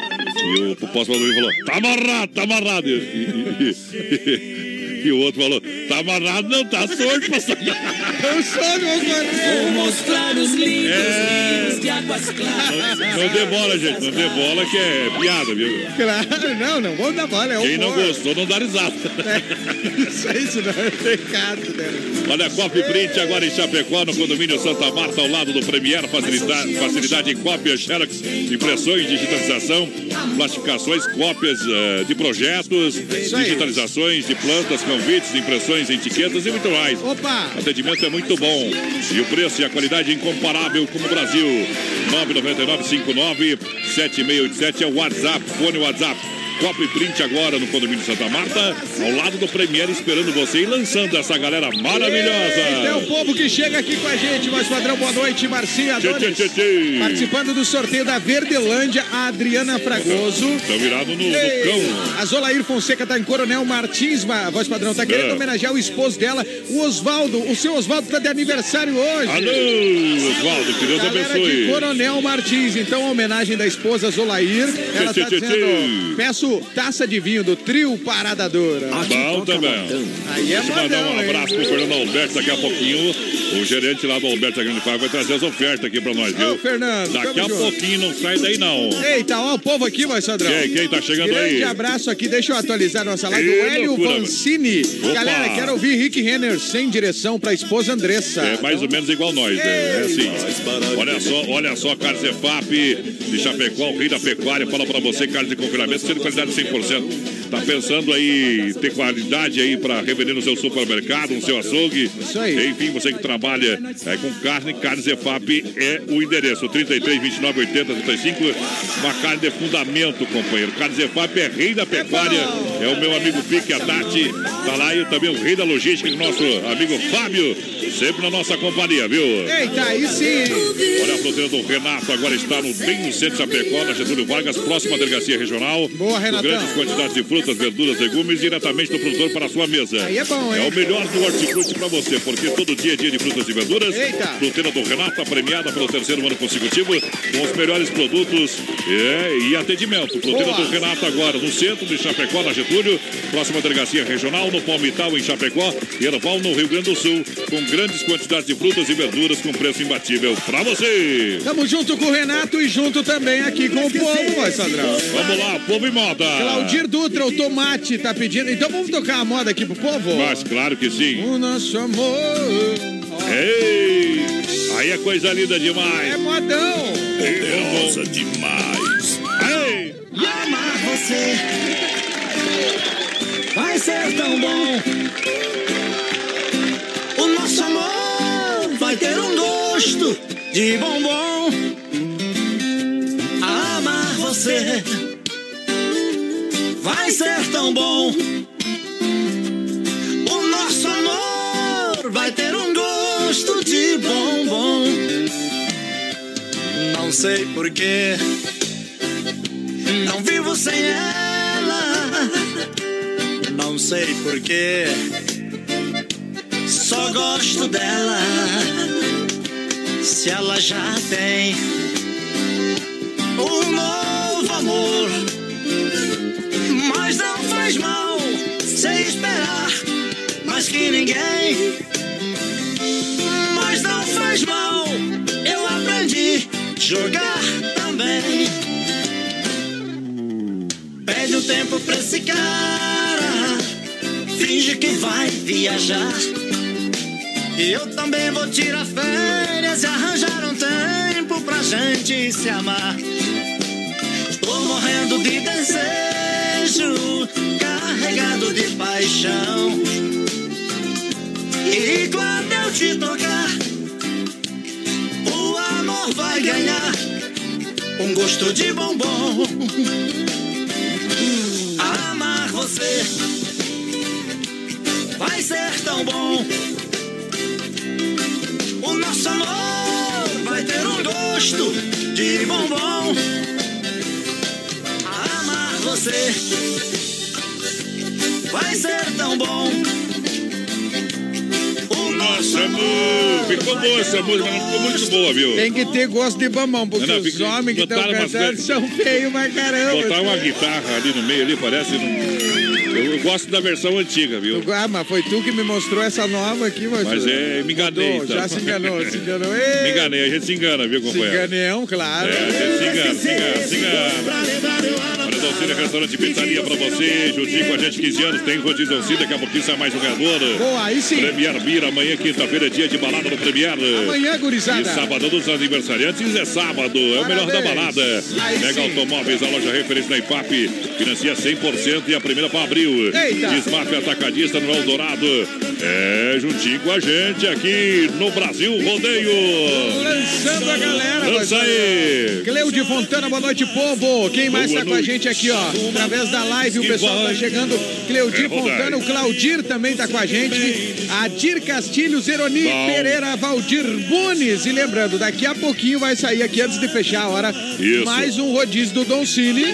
E o apóstolo Valdomiro falou: tá amarrado, tá amarrado. E, e- e- e o outro falou: tá amarrado, não, tá sorto, pastor. Eu sou meu Vou mostrar os lindos É. rios de águas claras. Não dê bola, gente, não dê bola que é piada, viu? Claro, não, não vamos dar bola, é Quem não gostou, não dá risada. Isso aí, isso não é pecado, né? Olha, Copy Print agora em Chapecó, no condomínio Santa Marta, ao lado do Premier. Facilidade, facilidade em cópia, xerox, impressões, digitalização, plastificações, cópias eh, de projetos, digitalizações de plantas, convites, impressões, etiquetas e muito mais. Opa! Atendimento é muito bom. E o preço e a qualidade incomparável como o Brasil. 999-59-7687 é o WhatsApp, fone WhatsApp. Copy Print agora no condomínio Santa Marta, ao lado do Premier, esperando você e lançando essa galera maravilhosa. Eita, é o povo que chega aqui com a gente, voz padrão, boa noite, Marcinha Tchê, tchê, tchê, tchê. Participando do sorteio da Verdelândia, a Adriana Fragoso. Estão virados no, no Ei, cão. A Zolair Fonseca tá em Coronel Martins, ma- voz padrão, tá querendo É. homenagear o esposo dela, o Osvaldo. O seu Osvaldo tá de aniversário hoje. Alô, Oswaldo, que Deus Galera de abençoe. Coronel Martins, então a homenagem da esposa Zolair. Ela tá tchê, dizendo: tchê. Peço taça de vinho do trio Parada Dura. Bom também. Aí é Deixa eu mandar um hein? abraço pro Fernando Alberto daqui a pouquinho. O gerente lá do Alberto Grande Fábrica vai trazer as ofertas aqui pra nós, viu? Ô, Fernando, Daqui a junto. pouquinho não sai daí, não. Eita, ó, o povo aqui, vai, Sandrão. Quem, quem tá chegando Grande aí? abraço aqui, deixa eu atualizar nossa live. O Hélio loucura, Vancini. Opa. Galera, quero ouvir Rick Renner sem direção pra esposa Andressa. É mais ou menos igual nós, né? É assim. Olha só, olha só, Carlos Efap de Chapecó, o rei da pecuária, fala pra você, carne de confinamento, sendo qualidade 100%. Tá pensando aí ter qualidade aí pra revender no seu supermercado, no seu açougue? Isso aí. Enfim, você que trabalha é, com carne, Carnes Efap é o endereço. 33, 29, 80, 35. Uma carne de fundamento, companheiro. Carnes Efap é rei da pecuária. É o meu amigo Pique, a Tati. Tá lá e também o rei da logística, nosso amigo Fábio. Sempre na nossa companhia, viu? Eita, aí sim. Olha a fruteira do Renato, agora está no, bem no centro de Chapecó, na Getúlio Vargas, próxima delegacia regional. Boa, Com Renatão. grandes quantidades de frutas, verduras, legumes, diretamente do produtor para a sua mesa. Aí é bom, hein? É o melhor do hortifruti para você, porque todo dia é dia de frutas e verduras. Eita. Fruteira do Renato, premiada pelo terceiro ano consecutivo, com os melhores produtos é, e atendimento. Fruteira Boa. do Renato agora no centro de Chapecó, na Getúlio, próxima delegacia regional, no Palmital, em Chapecó, e Erval, no Rio Grande do Sul, com grandes quantidades de frutas e verduras com preço imbatível para você. Tamo junto com o Renato e junto também aqui com o povo, vai, Sandrão. Vamos lá, povo e moda. Claudir Dutra, o Tomate, tá pedindo. Então vamos tocar a moda aqui pro povo? Mas claro que sim. O nosso amor. Ei, aí é coisa linda demais. É modão. Poderosa demais. Ei, Amar você vai ser tão bom. O nosso amor vai ter um gosto de bombom. Amar você vai ser tão bom. O nosso amor vai ter um gosto de bombom. Não sei porquê. Não vivo sem ela. Não sei porquê. Só gosto dela. Se ela já tem um novo amor. Mas não faz mal, eu aprendi jogar também. Pede um tempo pra esse cara, finge que vai viajar. E eu também vou tirar férias e arranjar um tempo pra gente se amar. Tô morrendo de desejo, carregado de paixão. E quando eu te tocar, o amor vai ganhar um gosto de bombom. Amar você vai ser tão bom. O nosso amor vai ter um gosto de bombom. Amar você Amor. Ficou boa essa música, mas não ficou muito boa, viu? Tem que ter gosto de mamão, porque Não, não, os homens que estão cantando são feios pra caramba. Botar uma guitarra ali no meio, ali, parece. Eu, gosto da versão antiga, viu? Ah, mas foi tu que me mostrou essa nova aqui, mas. Mas é, me enganei. Então. Já se enganou, se enganou. Me Ei, enganei, a gente se engana, viu, se companheiro? enganeão, claro. É, a gente se engana, se engana, se engana. Dolcina Restaurante Pizzaria pra você, juntinho com a gente, 15 anos, tem rodízio Dolcina, daqui a pouquinho sai mais um ganhador. Boa, aí sim. Premier Bira, amanhã, quinta-feira, é dia de balada no Premier. Amanhã, gurizada. E sábado dos aniversariantes é sábado, é o melhor da Parabéns. balada. Aí Mega sim. Automóveis, a loja referência na IPAP, financia 100% e a primeira para abril. Eita. Desmaf Atacadista no Eldorado. É, juntinho com a gente aqui no Brasil Rodeio. Lançando a galera. Lança aí. Cleude Fontana, boa noite, povo. Quem mais Boa tá com a noite. gente aqui, ó? Através da live, o pessoal tá chegando. Cleudi É. Fontana, o Claudir também tá com a gente. Adir Castilho, Zeroni Bom. Pereira, Valdir Bunes. E lembrando, daqui a pouquinho vai sair aqui, antes de fechar a hora, Isso. mais um rodízio do Don Cine.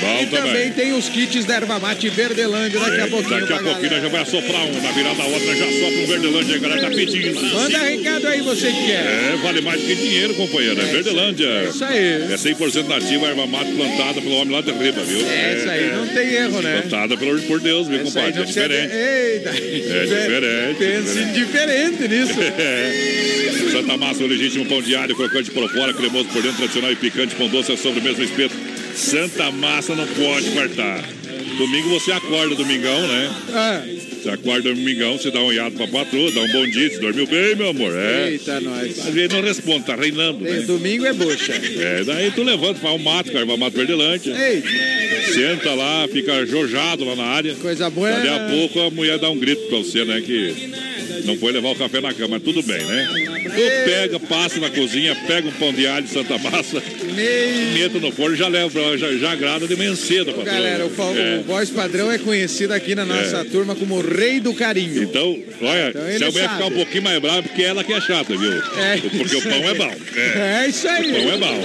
Bom e também. também. tem os kits da Erva Mate Verdelândia daqui a pouquinho. Daqui a pouquinho nós já vai assoprar um. Na virada da outra já sopra um Verdelândia. A galera tá pedindo. Manda recado aí, você que quer. É, vale mais do que dinheiro, companheiro. É, Verdelândia. É isso aí. É 100% nativa, a erva mate plantada pelo homem lá de riba, viu? É isso aí, não tem erro, né? Plantada pelo, por Deus, viu, Isso aí compadre? É diferente. Eita. É diferente. Pense diferente nisso. É. Santa Massa, o legítimo pão diário, crocante por fora, cremoso por dentro, tradicional e picante, pão doce, é sobre o mesmo espeto. Santa Massa não pode faltar. Domingo você acorda, domingão, né? Ah, Você acorda domingão, você dá um olhado pra patroa, dá um bom dia, você dormiu bem, meu amor. É. Eita, nós. Às vezes não responde, tá reinando, né? Domingo é bucha. É, daí tu levanta, faz um mato, cara, mato verdelante. Ei, Senta lá, fica jojado lá na área. coisa boa Daqui a é... pouco a mulher dá um grito pra você, né? Que não foi levar o café na cama, tudo bem, né? Tu pega, passa na cozinha, pega um pão de alho de Santa Massa, meta no forno e já leva, pra- já, já agrada de manhã cedo, patrão. Galera, o, É. o voz padrão é conhecido aqui na nossa É. turma como o rei do carinho. Então, olha, Então se a mulher ficar um pouquinho mais brava, porque ela que é chata, viu? É, porque o pão aí. é bom. É isso aí. O pão é bom.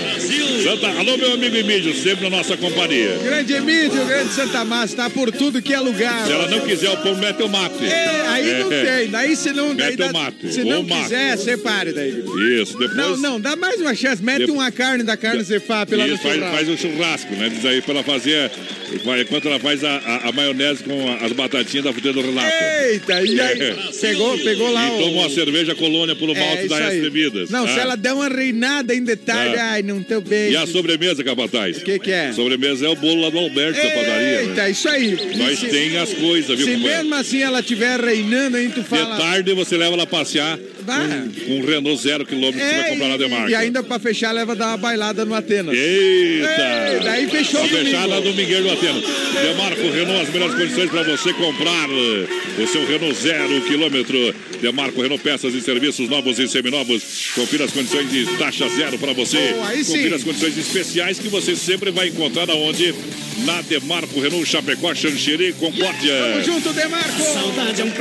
Santa, alô, meu amigo Emílio, sempre na nossa companhia. Grande Emílio, grande Santa Massa, tá por tudo que é lugar. Se ela não quiser o pão, mete o mate. É, aí não É. tem. Daí se não. Mete o mate, se não o quiser, separe daí. Isso, depois. Não, não, dá mais uma chance. Mete uma carne da carne lá no Isso, faz, faz um churrasco, né? Diz aí pra ela fazer. Enquanto ela faz a, a- a maionese com a- as batatinhas da fruteira do Renato. Eita, e aí? É. Pegou, pegou lá E o... toma uma cerveja colônia pelo É, malte isso da. S Bebidas. Não, se Ah. ela der uma reinada em detalhe, Ah. ai, não tô bem. E a sobremesa, capataz? O que, que é? Sobremesa é o bolo lá do Alberto da padaria. Eita, né? isso aí. Nós Se- tem as coisas, viu, Se mesmo assim ela estiver reinando, aí tu fala... tarde você leva ela a passear Com um Renault zero quilômetro que você vai É, comprar na Demarca. e ainda pra fechar, leva dar uma bailada no Atenas. Eita! Ei, daí fechou Pra o domingo. fechar na Domingueiro do Ateno. Demarco Renault, as melhores condições para você comprar eh, o seu Renault zero quilômetro. Demarco Renault, peças e serviços novos e seminovos. Confira as condições de taxa zero para você. Oh. Confira as condições especiais que você sempre vai encontrar aonde? Na Demarco Renault Chapecó, Xanxerê, Concórdia. Tamo junto, Demarco!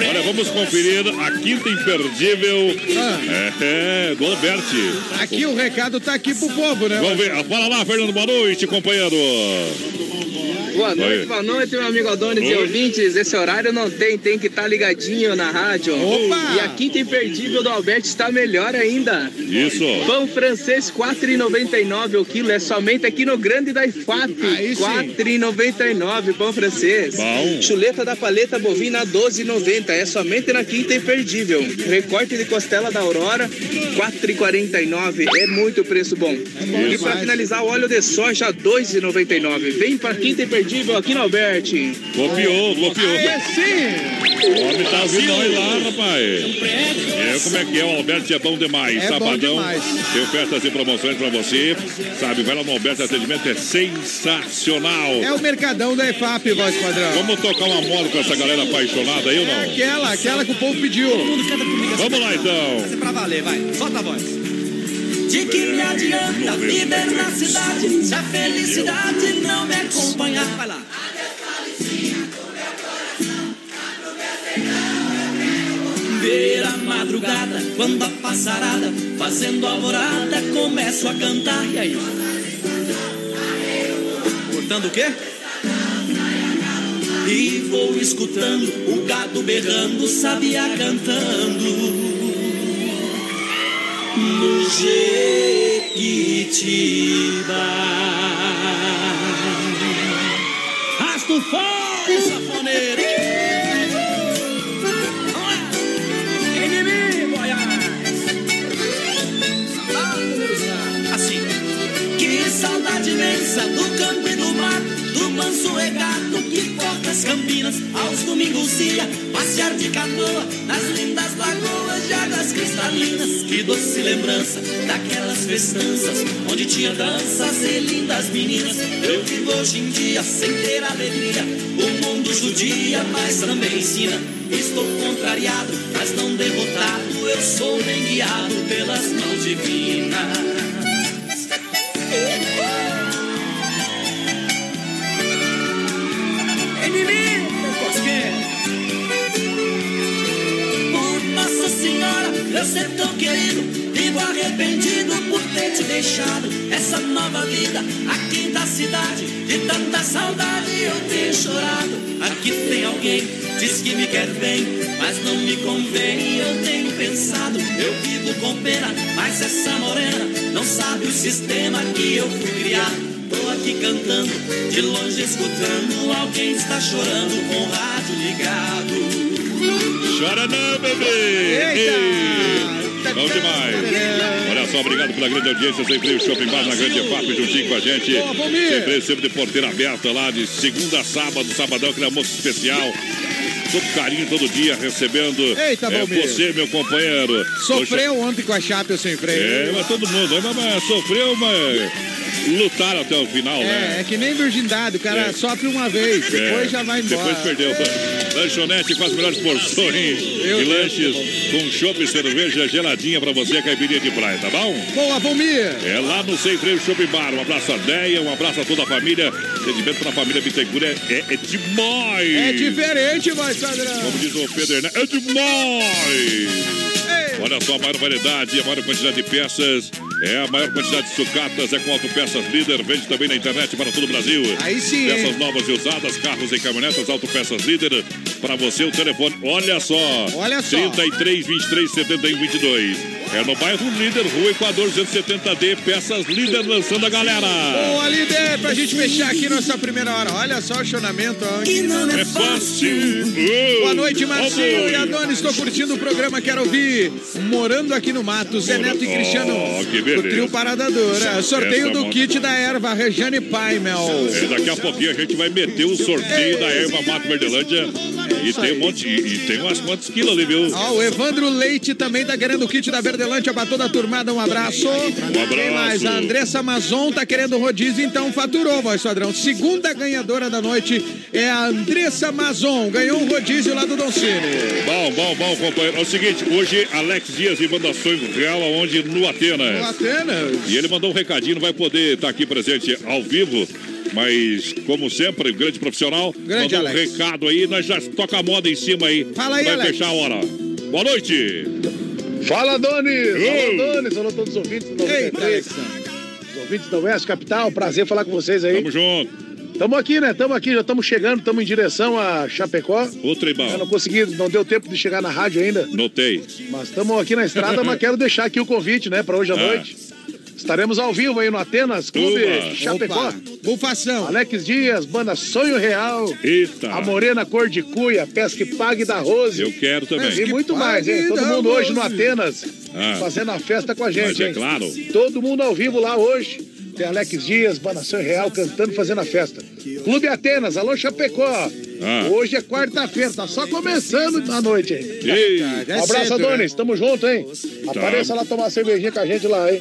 Olha, vamos conferir a quinta imperdível Ah. é, do Alberti. Aqui o recado tá aqui pro povo, né? Vamos ver. Fala lá, Fernando. Boa noite, companheiro. Boa noite, Oi. boa noite, meu amigo Adonis e ouvintes. Esse horário não tem, tem que estar ligadinho na rádio. Opa! E a quinta imperdível do Alberto está melhor ainda. Isso. Pão francês, R$ 4,99 o quilo. É somente aqui no Grande da IFAP. Aí sim. R$ 4,99 pão francês. Bom. Chuleta da paleta bovina, R$ 12,90. É somente na quinta imperdível. Recorte de costela da Aurora, R$ 4,49. É muito preço bom. e para finalizar, o óleo de soja, R$ 2,99. Vem para quinta imperdível aqui no Alberti. Copiou, copiou. Aí sim! O homem tá ouvindo nós lá, rapaz. É, como é que é? O Alberto é bom demais. É bom Sabadão. demais. Tem ofertas e promoções pra você. Sabe, vai lá no Alberto, atendimento é sensacional. É o mercadão da EFAP, voz padrão. Vamos tocar uma moda com essa galera apaixonada aí ou não? Aquela, aquela que o povo pediu. Vamos lá então. É pra valer, vai. Solta a voz. De que me adianta viver na cidade se a felicidade não me acompanhar? Vai lá. Ver a madrugada, quando a passarada, fazendo alvorada, começo a cantar. E aí? Cortando o quê? E vou escutando o gado berrando, o sabiá cantando. No Jequitibá. Rasta o fole, safoneiro. Assim. Que saudade imensa do campo e do mar, do manso regato que corta as campinas. Aos domingos ia passear de canoa nas lindas lagoas de águas cristalinas. Que doce lembrança daquelas festanças onde tinha danças e lindas meninas. Eu vivo hoje em dia sem ter alegria. O mundo judia, mas também ensina. Estou contrariado, mas não derrotado. Eu sou bem guiado pelas mãos divinas. Eu ser tão querido e vivo arrependido por ter te deixado. Essa nova vida aqui da cidade, de tanta saudade eu tenho chorado. Aqui tem alguém, diz que me quer bem, mas não me convém. Eu tenho pensado, eu vivo com pena, mas essa morena não sabe o sistema que eu fui criado. Tô aqui cantando, de longe escutando, alguém está chorando com o rádio ligado. Chora não, bebê! Ei, Bom demais! Olha só, obrigado pela grande audiência. Sempre o Shopping Bar na Grande FAP juntinho com a gente. Sempre, sempre de porteira aberta lá, de segunda a sábado, sabadão, aquele almoço especial. Todo carinho, todo dia, recebendo Eita, é, Valmir. você, meu companheiro. Sofreu ontem com a chapa sem freio. É, mas todo mundo. Mas, mas sofreu, mas lutaram até o final, né? É, é que nem virgindade, o cara É. sofre uma vez, depois É, já vai embora. Depois perdeu. Lanchonete com as melhores porções e lanches com chopp e cerveja geladinha pra você, caipirinha de praia, tá bom? Boa, Valmir! É lá no Sem Freio Shopping Bar. Um abraço a Deia, um abraço a toda a família. Atendimento pra família Bittencourt é, é, é demais! É diferente, vai, Sadrão. Como diz o Pedro Hernan, é demais! Olha só, a maior variedade, a maior quantidade de peças, é a maior quantidade de sucatas, é com Autopeças Líder, vende também na internet para todo o Brasil. Aí sim, Peças hein? novas e usadas, carros e caminhonetas, Autopeças Líder, para você o telefone, olha só. Olha só. 33 23 71 22. É no bairro Líder, Rua Equador 270D, Peças Líder lançando a galera. Boa, líder, pra gente fechar aqui nossa primeira hora. Olha só o chonamento. ó. É fácil. Boa noite, Marcinho e Adonis. Estou curtindo o programa, quero ouvir. Morando aqui no Mato, Zé Neto e Cristiano. Oh, que o beleza. trio Parada Dura. Sorteio Essa do moto. kit da erva, Rejane Paimel. É, daqui a pouquinho a gente vai meter o sorteio da erva Mato Verdelândia. E tem um monte, e, e tem umas quantas quilos ali, viu? Ó, o Evandro Leite também tá querendo o kit da Verdelândia pra toda a turmada. Um abraço. Um Quem mais? A Andressa Mazon tá querendo rodízio, então faturou, voz padrão. Segunda ganhadora da noite é a Andressa Mazon. Ganhou um rodízio lá do Don Cine. Bom, bom, bom, companheiro. É o seguinte, hoje Alex Dias e Banda Sonho Real, aonde? No Atenas. No Atenas. E ele mandou um recadinho, não vai poder estar aqui presente ao vivo. Mas, como sempre, grande profissional. Grande mandou um Alex. recado aí, nós já toca a moda em cima aí. Fala aí, Vai Alex. fechar a hora. Boa noite. Fala, Donis! Ô. Alô, Donis! Alô, todos os ouvintes do 93. Os ouvintes da Oeste Capital, prazer falar com vocês aí. Tamo junto. Tamo aqui, né? Tamo aqui, já estamos chegando, estamos em direção a Chapecó. Ô, Tribal. Eu não consegui, não deu tempo de chegar na rádio ainda. Notei. Mas estamos aqui na estrada, mas quero deixar aqui o convite, né, para hoje à Ah. noite. Estaremos ao vivo aí no Atenas Clube Opa. Chapecó. Opa. Bufação. Alex Dias, banda Sonho Real. Eita. A Morena Cor de Cuia, Pesque Pague da Rose. Eu quero também. E muito mais, hein? Todo mundo hoje no Rose. Atenas, Ah. fazendo a festa com a gente, Mas é hein? claro. Todo mundo ao vivo lá hoje. Tem Alex Dias, Banda Sonho Real, cantando, fazendo a festa. Clube Atenas, alô Chapecó. Ah. Hoje é quarta-feira, tá só começando a noite, hein? Ei. É Um abraço, cedo, né? Adonis, tamo junto, hein? Apareça lá tomar cervejinha com a gente lá, hein?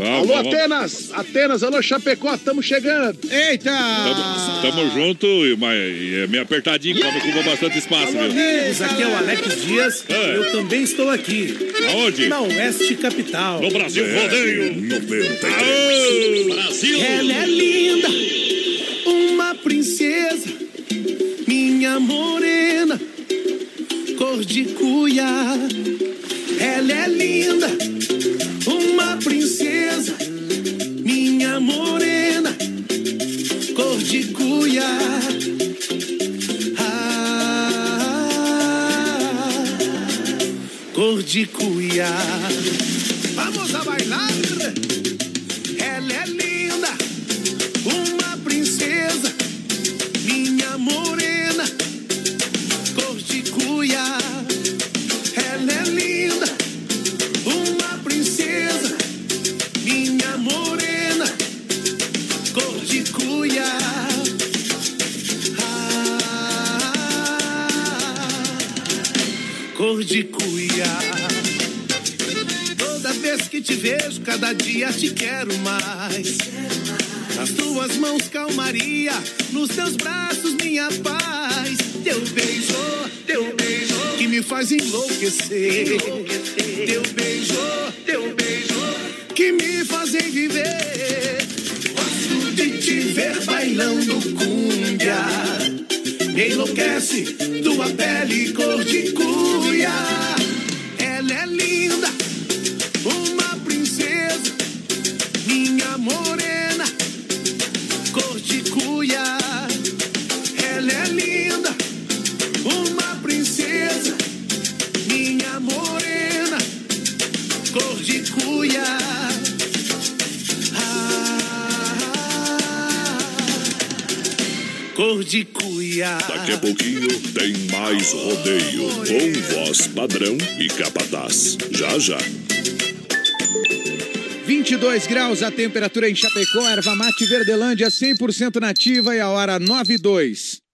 Vamos, alô, vamos. Atenas! Atenas, alô, Chapecó, tamo chegando! Eita! Tamo, tamo junto, e- mas é meio apertadinho, come ocupa bastante espaço, viu? Amigos, aqui é o Alex Dias. É. Eu também estou aqui. Aonde? Na Oeste Capital. No Brasil Rodeio. 93. Brasil. Ela é linda, uma princesa, minha morena, cor de cuia. Ela é linda, uma princesa, minha morena, cor de cuia. Ah, cor de cuia. Vamos a bailar. Te vejo, cada dia te quero mais. Nas tuas mãos, calmaria. Nos teus braços, minha paz. Teu beijo, teu beijo, que me faz enlouquecer. Teu beijo, teu beijo, que me fazem viver. Gosto de te ver bailando cúmbia. Me enlouquece tua pele cor de cuia. Padrão e capataz. Já já. 22 graus a temperatura em Chapecó, erva mate Verdelândia 100% nativa e a hora 9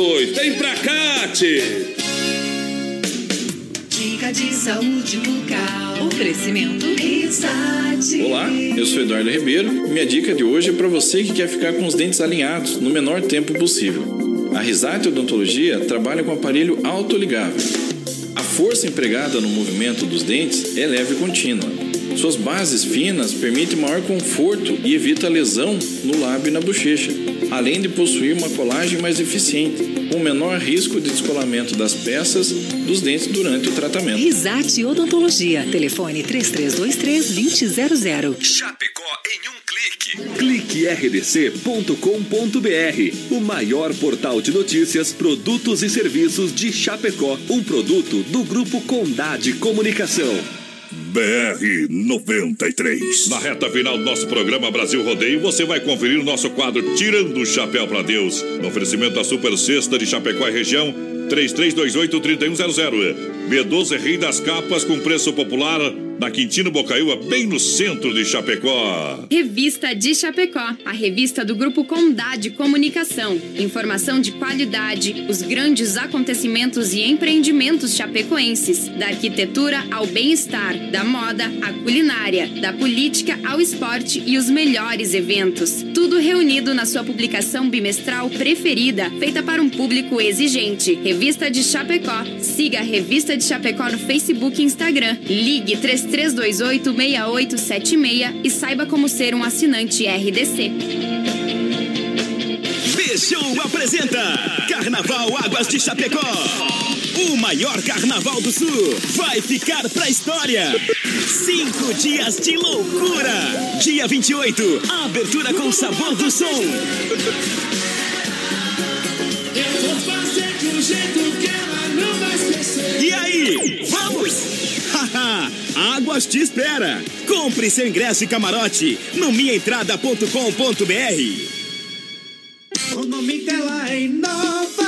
Vem pra cá, tchê. Dica de saúde bucal. Oferecimento Risate. Olá, eu sou Eduardo Ribeiro. Minha dica de hoje é para você que quer ficar com os dentes alinhados no menor tempo possível. A Risate Odontologia trabalha com aparelho autoligável. A força empregada no movimento dos dentes é leve e contínua. Suas bases finas permitem maior conforto e evita lesão no lábio e na bochecha, além de possuir uma colagem mais eficiente, com menor risco de descolamento das peças dos dentes durante o tratamento. Risate Odontologia. Telefone 3323-2000. Chapecó em um clique. Clique rdc.com.br, o maior portal de notícias, produtos e serviços de Chapecó. Um produto do Grupo Condade Comunicação. BR 93. Na reta final do nosso programa Brasil Rodeio, você vai conferir o nosso quadro Tirando o Chapéu para Deus. No oferecimento da Super Sexta de Chapecó e região, 3328-3100. B12 Rei das Capas com preço popular na Quintino Bocaiúva, bem no centro de Chapecó. Revista de Chapecó, a revista do Grupo Condade Comunicação. Informação de qualidade, os grandes acontecimentos e empreendimentos chapecoenses, da arquitetura ao bem-estar, da moda à culinária, da política ao esporte e os melhores eventos. Tudo reunido na sua publicação bimestral preferida, feita para um público exigente. Revista de Chapecó. Siga a Revista de Chapecó no Facebook e Instagram. Ligue 3328-6876 e saiba como ser um assinante RDC. Beijão apresenta Carnaval Águas de Chapecó. O maior carnaval do sul vai ficar pra história. Cinco dias de loucura. Dia 28, abertura com sabor do som. Eu vou fazer um jeito que E aí, vamos? Haha, Águas te espera. Compre seu ingresso e camarote no minhaentrada.com.br. O nome dela é Inova.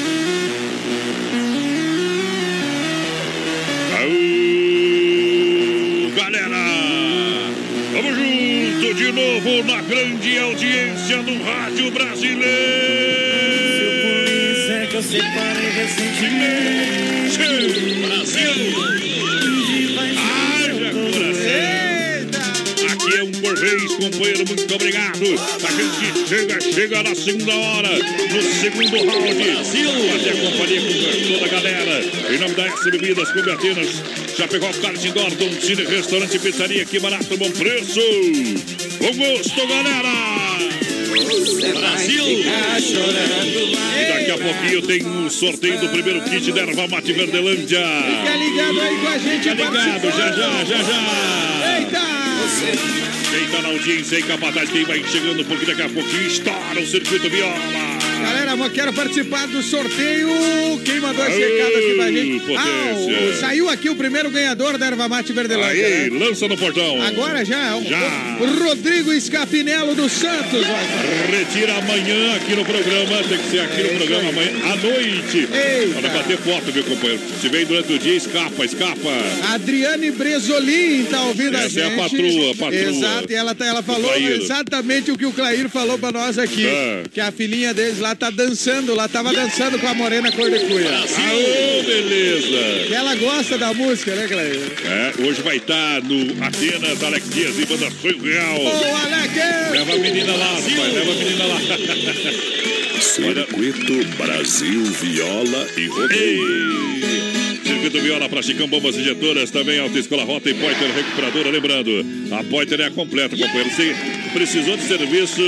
Novo na grande audiência do Rádio Brasileiro! É que eu separei recentemente. Brasil! Um vez, companheiro, muito obrigado. A gente chega, chega na segunda hora, no segundo round. Brasil! Fazer companhia com toda a galera. Em nome da S Bebidas, Clube Atenas, Chapecó, Karting Gordon, Cine, Restaurante e Pizzaria, que barato, bom preço. Com gosto, galera! Brasil! E daqui a pouquinho tem o sorteio do primeiro kit da Erva Mate Verdelândia. Fica ligado aí com a gente. Fica ligado, já, já, já, já. Eita! Quem tá na audiência aí, capataz, quem vai chegando, porque daqui a pouquinho estoura o circuito viola. Galera, eu quero participar do sorteio. Quem mandou esse recado aqui pra gente? Ah, o- saiu aqui o primeiro ganhador da Erva Mate Verdelândia. Aí, né? lança no portão. Agora já, o, Já. o Rodrigo Escapinelo dos Santos. vai. Retira amanhã aqui no programa, tem que ser aqui no programa amanhã à noite. Para bater foto, meu companheiro. Se vem durante o dia, escapa, escapa. Adriane Bresolim tá ouvindo a Essa é a gente. patroa, patroa. Exato, e ela, tá- ela falou exatamente o que o Clair falou pra nós aqui. É. Que a filhinha deles lá tá dançando, lá tava dançando com a Morena Cor de Cuia. Aô, beleza. Que ela gosta da música, né, Clair? É, hoje vai estar no Atenas, Alex Dias e Banda Sonho Real. Ô, Alex! Leva a menina lá, rapaz, leva a menina lá. Circuito Brasil Viola e Rodeio. Circuito Viola para Chicão Bombas Injetoras, também Autoescola Rota e Poiter Recuperadora. Lembrando, a Poiter é a completa, companheiro. Se precisou de serviço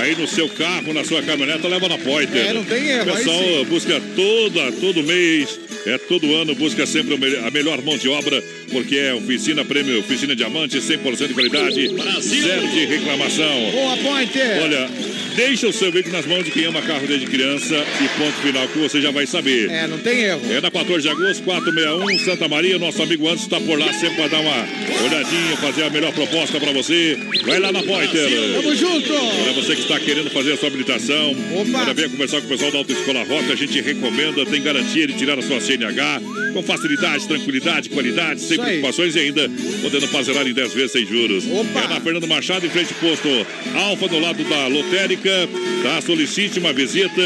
aí no seu carro, na sua caminhoneta, leva na Poiter. É, não tem erro, O pessoal busca toda, todo mês, é todo ano, busca sempre a melhor mão de obra, porque é oficina prêmio, oficina diamante, 100% de qualidade, zero de reclamação. Boa, Pointer! Olha, deixa o seu veículo nas mãos de quem ama carro desde criança e ponto final que você já vai saber. É, não tem erro. É na 14 de agosto, 461, Santa Maria. Nosso amigo Anderson está por lá sempre para dar uma olhadinha, fazer a melhor proposta para você. Vai lá na Poiter. Tamo junto! Olha, você que está querendo fazer a sua habilitação, Opa. olha, venha conversar com o pessoal da Autoescola Rota. A gente recomenda, tem garantia de tirar a sua CNH com facilidade, tranquilidade, qualidade, sem Isso aí. preocupações e ainda podendo parcelar em 10 vezes sem juros. É na Fernando Machado, em frente ao posto Alfa, do lado da lotérica. Tá? Solicite uma visita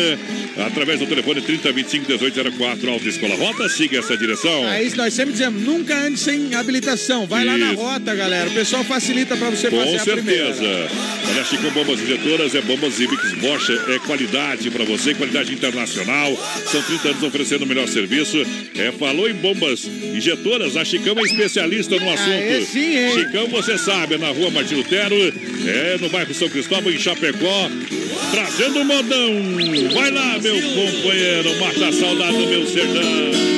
através do telefone 3025 1804 Autoescola Rota. Siga essa direção. É isso, nós sempre dizemos, nunca ande sem habilitação. Vai lá na Isso. rota, galera. O pessoal facilita pra você Com fazer a primeira. certeza. Olha, Chico Bombas Injetoras é bombas Ibix Bosch, é qualidade para você, qualidade internacional. São 30 anos oferecendo o melhor serviço. É, falou em bombas injetoras, a Chicão é especialista no assunto. Aê, sim, hein? Chicão, você sabe, é na rua Martin Lutero, é no bairro São Cristóvão, em Chapecó, trazendo o modão. Vai lá, meu companheiro, mata a saudade do meu sertão.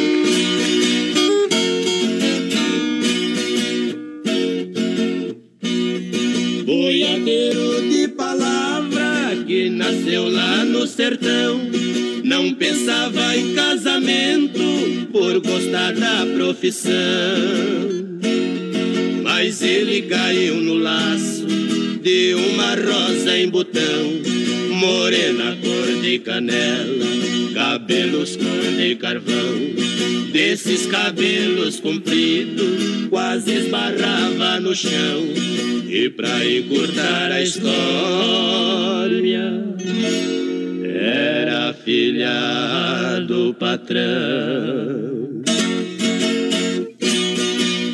Boiadeiro de palavra que nasceu lá no sertão. Não pensava em casamento por gostar da profissão. Mas ele caiu no laço de uma rosa em botão. Morena cor de canela, cabelos cor de carvão. Desses cabelos compridos, quase esbarrava no chão. E pra encurtar a história, era filha do patrão.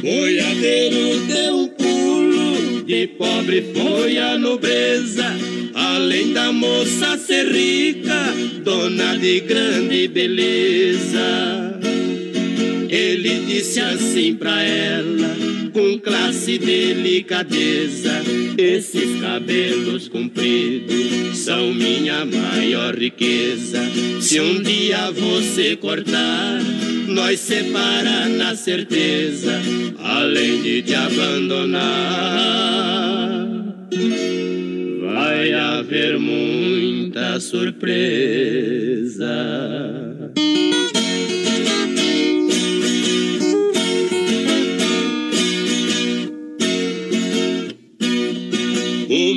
Boiadeiro deu um pulo, de pobre foi a nobreza. Além da moça ser rica, dona de grande beleza. Ele disse assim pra ela, com classe e delicadeza: Esses cabelos compridos são minha maior riqueza. Se um dia você cortar, nós separa na certeza, além de te abandonar. Vai haver muita surpresa.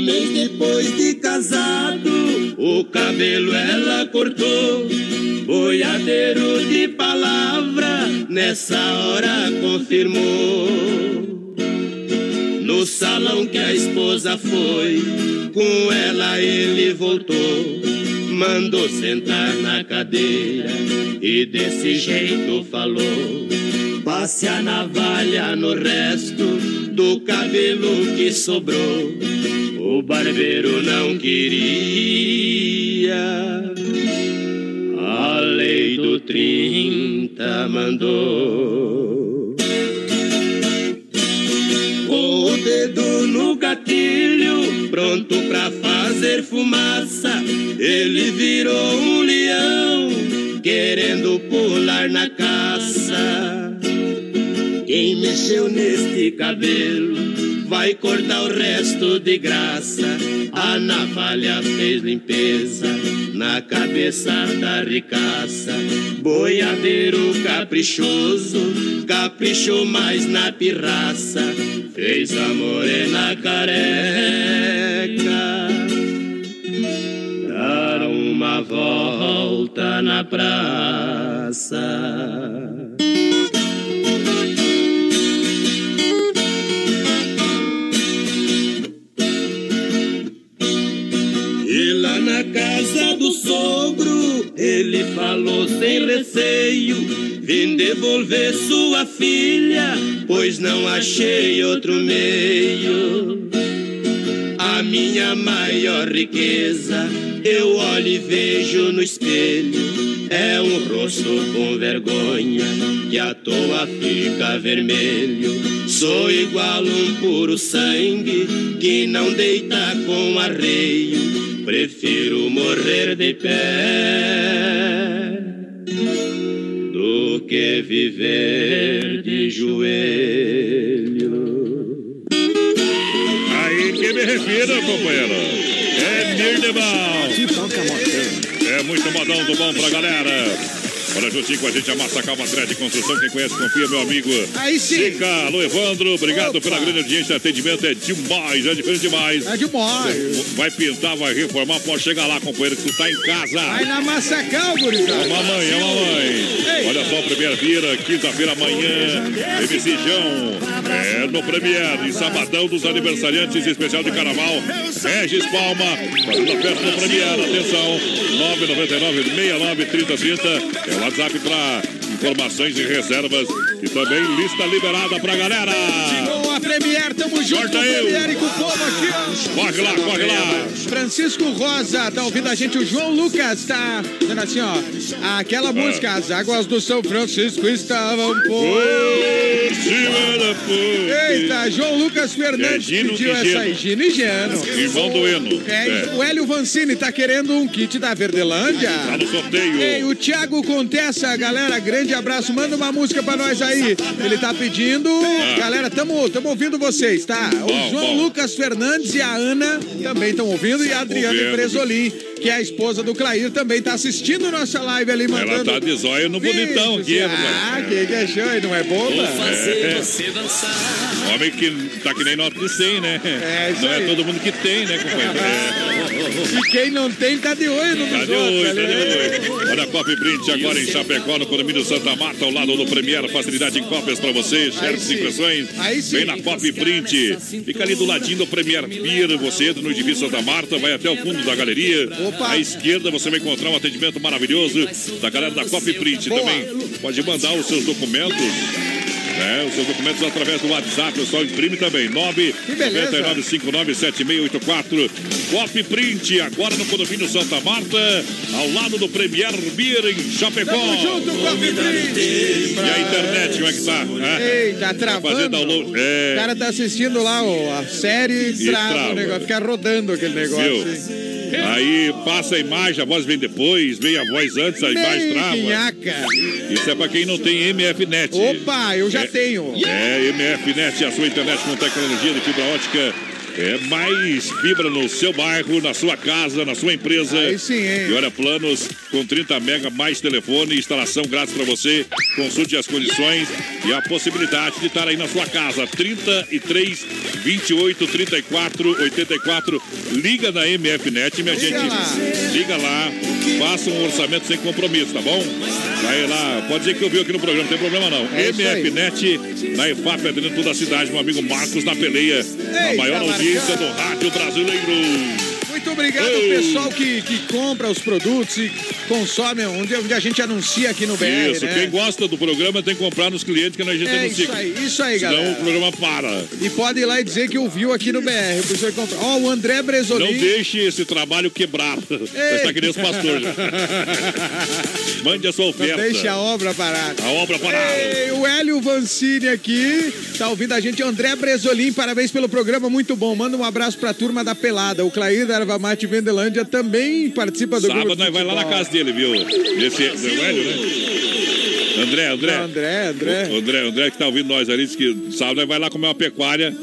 Mês depois de casado, o cabelo ela cortou. Boiadeiro de palavra, nessa hora confirmou. No salão que a esposa foi, com ela ele voltou. Mandou sentar na cadeira e desse jeito falou. Passe a navalha no resto do cabelo que sobrou. O barbeiro não queria a lei do 30 Rita mandou. Com o dedo no gatilho, pronto pra fazer fumaça, ele virou um leão, querendo pular na caça. Quem mexeu neste cabelo vai cortar o resto de graça. A navalha fez limpeza na cabeça da ricaça. Boiadeiro caprichoso, caprichou mais na pirraça. Fez a morena careca dar uma volta na praça. Do sogro, ele falou sem receio: Vim devolver sua filha, pois não achei outro meio. A minha maior riqueza, eu olho e vejo no espelho. É um rosto com vergonha, que à toa fica vermelho. Sou igual um puro sangue, que não deita com arreio. Prefiro morrer de pé do que viver de joelho. Aí que me refiro, companheiro. É Nirdemal. É muito modão do bom pra galera. Olha, juntinho com a gente, a Massa Calma Thread de Construção. Quem conhece, confia, meu amigo. Aí sim. Fica, alô, Evandro. Obrigado pela grande audiência. Atendimento é demais, é diferente demais. É demais. Vai pintar, vai reformar, pode chegar lá, companheiro, que tu tá em casa. Vai na Massacal, gurizada. É mamãe, é mamãe. Olha só, primeira vira, quinta-feira amanhã. MC Jão. É no Premier, em sabadão dos aniversariantes especial de carnaval. Regis Palma, fazendo a festa no Premier. Atenção, 999 69 30 30. É o WhatsApp para informações e reservas. E também lista liberada pra galera. Premier, tamo junto Corta com eu. Premier e com o povo aqui, ó. Corre lá, corre lá. Francisco Rosa, tá ouvindo a gente? O João Lucas tá dizendo assim, ó. Aquela música, as águas do São Francisco estavam por. cima da ponte. Eita, João Lucas Fernandes É pediu essa aí, Gino e Geno. Irmão do Eno. É, É. O Hélio Vancini tá querendo um kit da Verdelândia. Tá no sorteio. Ei, o Thiago Contessa, galera, grande abraço. Manda uma música pra nós aí. Ele tá pedindo. Galera, tamo, tamo ouvindo vocês, tá? O. Bom, João bom. Lucas Fernandes e a Ana também estão ouvindo. E a Adriana Ouvindo. Presolim, que é a esposa do Clair, também tá assistindo nossa live ali, Ela mandando. tá de zóio no bonitão aqui. Ah, que que é show, hein? não é boba? É. Homem que tá que nem nota de 100, né? É, isso Não é aí. todo mundo que tem, né, companheiro? É. E quem não tem, tá de olho no Tá de olho, tá de olho. Olha a Cop Print agora em Chapecó, no condomínio Santa Marta, ao lado do Premier. Facilidade em cópias pra você, xerox sim. impressões. Aí sim. Vem na Cop Print. Fica ali do ladinho do Premier Pier. Você entra no edifício Santa Marta, vai até o fundo da galeria. À esquerda você vai encontrar um atendimento maravilhoso da galera da Cop Print. Boa. Também pode mandar os seus documentos. Né, os seus documentos através do WhatsApp, o pessoal imprime também. 999597684. Cop Print, agora no condomínio Santa Marta, ao lado do Premier Beer em Chapecó. Tamo junto, Cop Print. E a internet, como é que tá? É. Ei, Fazer travando. download. O É. cara tá assistindo lá ó, a série E trava trava. o negócio, fica rodando aquele negócio. Viu? Aí passa a imagem, a voz vem depois, vem a voz antes, a imagem trava. Isso é pra quem não tem MFNet. Opa, eu já É- tenho. É, MFNet, a sua internet com tecnologia de fibra ótica. É mais fibra no seu bairro, na sua casa, na sua empresa. Aí sim, hein? E olha, planos com 30 mega mais telefone, instalação grátis para você. Consulte as condições e a possibilidade de estar aí na sua casa. 33 28 34 84. Liga na MFNet, minha Liga gente. lá. Liga lá, faça um orçamento sem compromisso, tá bom? Vai lá, pode dizer que eu vi aqui no programa, não tem problema não. É. MFNet na EFAP, atendendo toda a cidade, meu amigo Marcos na peleia. a Ei, maior tá audiência marcando. do rádio brasileiro. Muito obrigado ao Ei. pessoal que, que compra os produtos e consome, onde, onde a gente anuncia aqui no BR, Isso, né? quem gosta do programa tem que comprar nos clientes que a gente É anuncia. isso aí, isso aí, Senão galera. o programa para. E pode ir lá e dizer que ouviu aqui no BR. Compra. Ó, o André Bresolim. Não deixe esse trabalho quebrar. Você está que nem esse pastor. já. Mande a sua Não oferta. deixe a obra parada. A obra parada. Ei, o Hélio Vancini aqui, tá ouvindo a gente. André Bresolim, parabéns pelo programa, muito bom. Manda um abraço pra turma da Pelada. O Clair da Erva Mate Vendelândia também participa do Sábado nós vai lá na casa dele, viu? Esse do Hélio, né? André, André. André, André. O André, André que tá ouvindo nós ali, disse que sábado nós vai lá comer uma pecuária.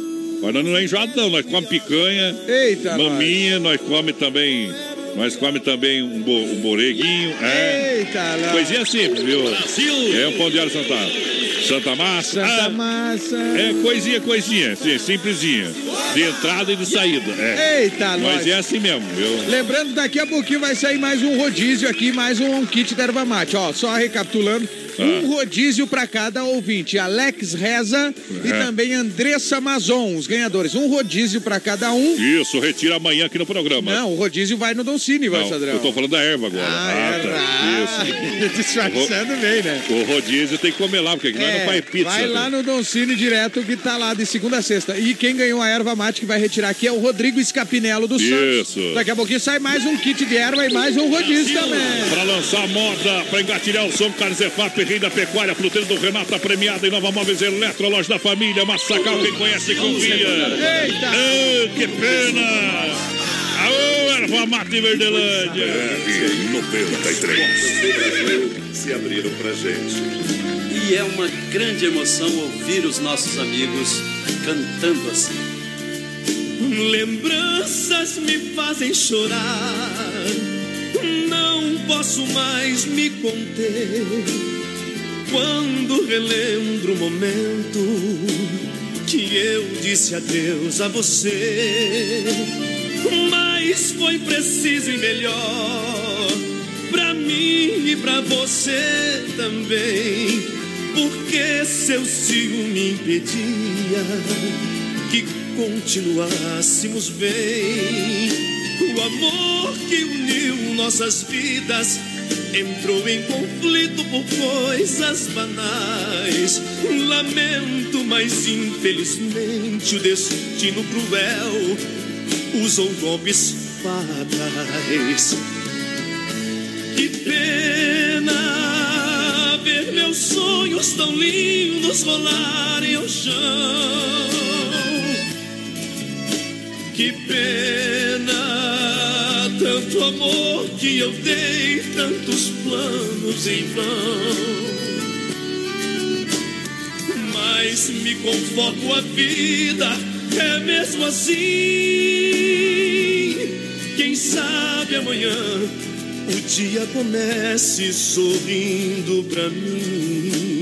Mas nós não é enjoado, não. Nós comemos picanha, Eita, maminha, nós come também. Nós come também um, bo, um boreguinho. É. Eita, lá. Coisinha simples, viu? É um pão de alho Santa, Santa Massa. Santa Ah, Massa. É coisinha, coisinha, sim, simplesinha. De entrada e de saída. É. Eita, Mas nós. é assim mesmo, viu? Lembrando, daqui a pouquinho vai sair mais um rodízio aqui, mais um kit da erva mate. Ó, só recapitulando. Um rodízio para cada ouvinte. Alex Reza e É. também Andressa Mazon, os ganhadores. Um rodízio para cada um. Isso, retira amanhã aqui no programa. Não, o rodízio vai no Doncini, vai, Não, Sadrão. eu tô falando da erva agora. Ah, tá. Isso. Disfarçando bem, né? O rodízio tem que comer lá, porque nós É, não faz pizza. vai lá no Doncini direto que tá lá de segunda a sexta. E quem ganhou a erva mate que vai retirar aqui é o Rodrigo Scapinello do Santos. Isso. Daqui a pouquinho sai mais um kit de erva e mais um rodízio também. Pra lançar moda, pra engatilhar o som, Carnes EFAP, Rei da Pecuária, fruteiro do Renato, tá premiada em Nova Móveis Eletro, loja da família, Massacal, quem conhece, confia. Eita! Ah, que pena! Aô, erva mate Verdelândia! se abriram pra gente. E é uma grande emoção ouvir os nossos amigos cantando assim. Lembranças me fazem chorar. Não posso mais me conter. Quando relembro o momento que eu disse adeus a você. Mas foi preciso e melhor pra mim e pra você também. Porque seu ciúme impedia que continuássemos bem. O amor que uniu nossas vidas entrou em conflito por coisas banais. Lamento, mas infelizmente o destino cruel usou golpes fatais. Que pena ver meus sonhos tão lindos rolarem ao chão. Que pena, amor que eu dei, tantos planos em vão. Mas me conformo a vida, é mesmo assim. Quem sabe amanhã o dia comece sorrindo pra mim.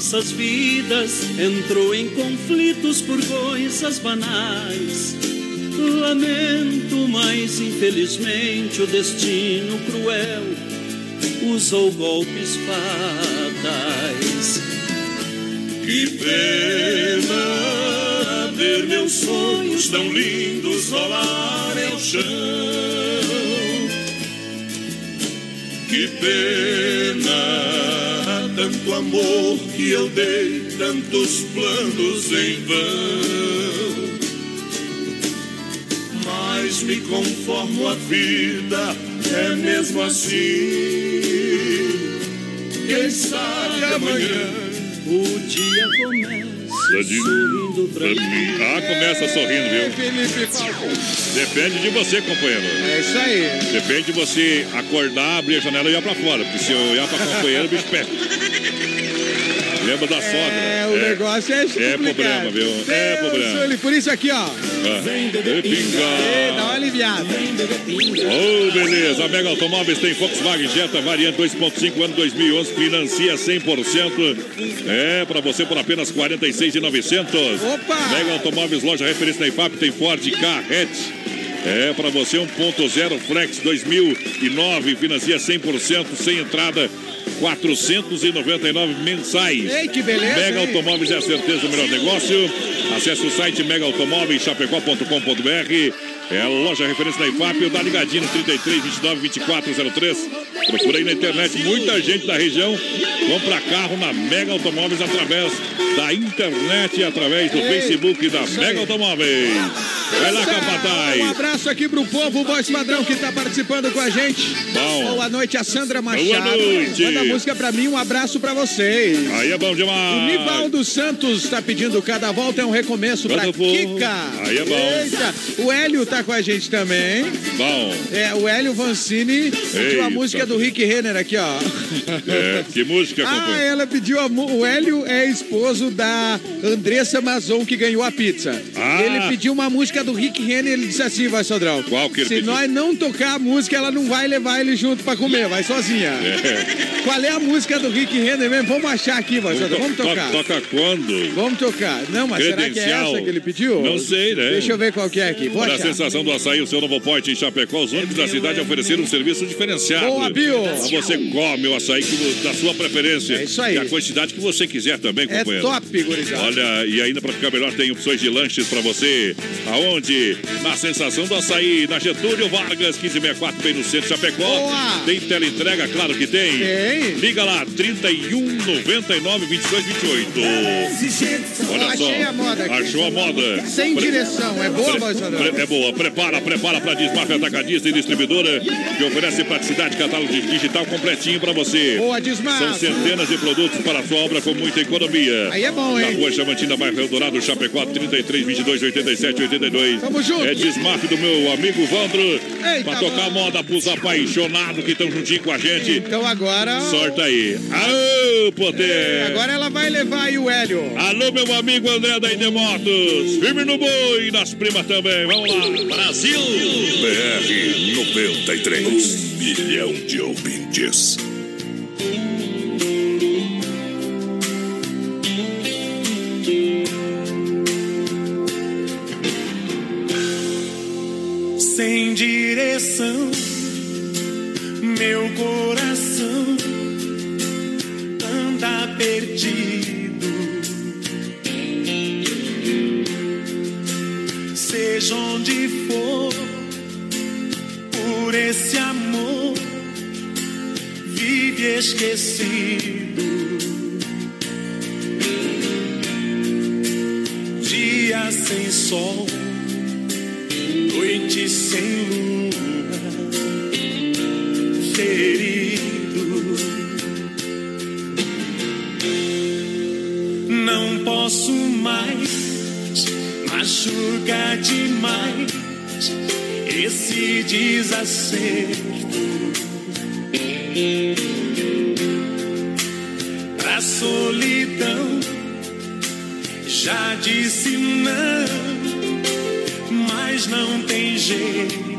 Nossas vidas entrou em conflitos por coisas banais. Lamento, mas infelizmente o destino cruel usou golpes fatais. Que pena ver meus sonhos tão lindos rolarem ao chão. Que pena, tanto amor que eu dei, tantos planos em vão. Mas me conformo a vida, é mesmo assim. Quem sabe amanhã o dia começa sorrindo pra mim. Ah, começa sorrindo, viu? Felipe Falcão. Depende de você, companheiro. É isso aí. Depende de você acordar, abrir a janela e olhar pra fora. Porque se eu olhar pra companheiro, o bicho pega. Lembra da sogra? É, o negócio é É complicado. problema, viu? É Deus, problema. Sully, Por isso aqui, ó. Vem de pinga. Ei, dá uma aliviada. Ô, beleza. A Mega Automóveis tem Volkswagen Jetta variante 2.5 ano 2011, financia 100%. É, para você por apenas 46,900. Opa! Mega Automóveis, loja referência na IFAP, tem Ford Carrete. É, para você 1.0 Flex 2009, financia 100%, sem entrada. 499 mensais. Ei, que beleza, Mega hein? Automóveis é a certeza do melhor negócio. Acesse o site megaautomóveischapecó.com.br. É a loja referência da IFAP, ou dá ligadinho no 33 29 24 03. Procura aí na internet. Muita gente da região compra carro na Mega Automóveis através da internet e através do Ei, Facebook da Mega aí. Automóveis. Vai lá, Um capataz. abraço aqui pro povo, o voz padrão que tá participando com a gente. Bom. Boa noite, a Sandra Machado. Boa noite. Manda música pra mim, um abraço pra vocês. Aí é bom O demais. Nivaldo Santos tá pedindo cada volta é um recomeço pra Quando for. Kika. Aí é bom. Eita. O Hélio tá com a gente também. Bom. É, o Hélio Vancini pediu a música do Rick Renner aqui, ó. É, que música, Ah, ela pediu a O Hélio é esposo da Andressa Mazon, que ganhou a pizza. Ah. Ele pediu uma música do Rick Renner ele disse assim, vai, Sodrão. Qual que ele Se pediu? nós não tocar a música, ela não vai levar ele junto pra comer, vai sozinha. É. Qual é a música do Rick Renner mesmo? Vamos achar aqui, Sodrão. Vamos To- tocar. Toca quando? Vamos tocar. Não, mas será que é Credencial. essa que ele pediu? Não sei, né? Deixa eu ver qual que é aqui. Vou Olha a achar. sensação do açaí, o seu novo pote em Chapecó. Os ônibus da cidade ofereceram um serviço diferenciado. Boa, Bill. Lá você come o açaí que- da sua preferência. É isso aí. E a quantidade que você quiser também, É companheiro. top, gurizada. Olha, e ainda para ficar melhor, tem opções de lanches para você. Aonde? Na sensação do açaí, na Getúlio Vargas, 1564, bem no centro de Chapecó. Boa. Tem teleentrega, claro que tem. Tem. Liga lá, 31 99 22 28. Olha só. Achei a moda aqui. Achou a moda. Sem Pre- direção. É boa, Sodrão? pre- É boa. Prepara, prepara para Desmafia Atacadista e Distribuidora, que oferece praticidade, catálogo digital completinho para você. Boa, Desmaf. São centenas de produtos para a sua obra com muita economia. Aí é bom, Na hein? rua Chamantina, bairro Eldorado, Chapecó, 33, 22, 87, 82. Tamo junto. É Desmaf do meu amigo Vandro. Eita, Para tocar moda pros apaixonados que estão juntinho com a gente. Então agora... Sorta aí. Aô, É, poder! agora ela vai levar aí o Hélio. Alô, meu amigo André da Idemotos. Firme no boi e nas primas também. Vamos lá. Brasil! BR 93. Um milhão de ouvintes. Sem direção, meu coração anda perdido. Seja onde for, por esse amor vive esquecido. Dia sem sol noite sem lua, machucar demais esse desacerto. Pra solidão, já disse não mas não tem jeito.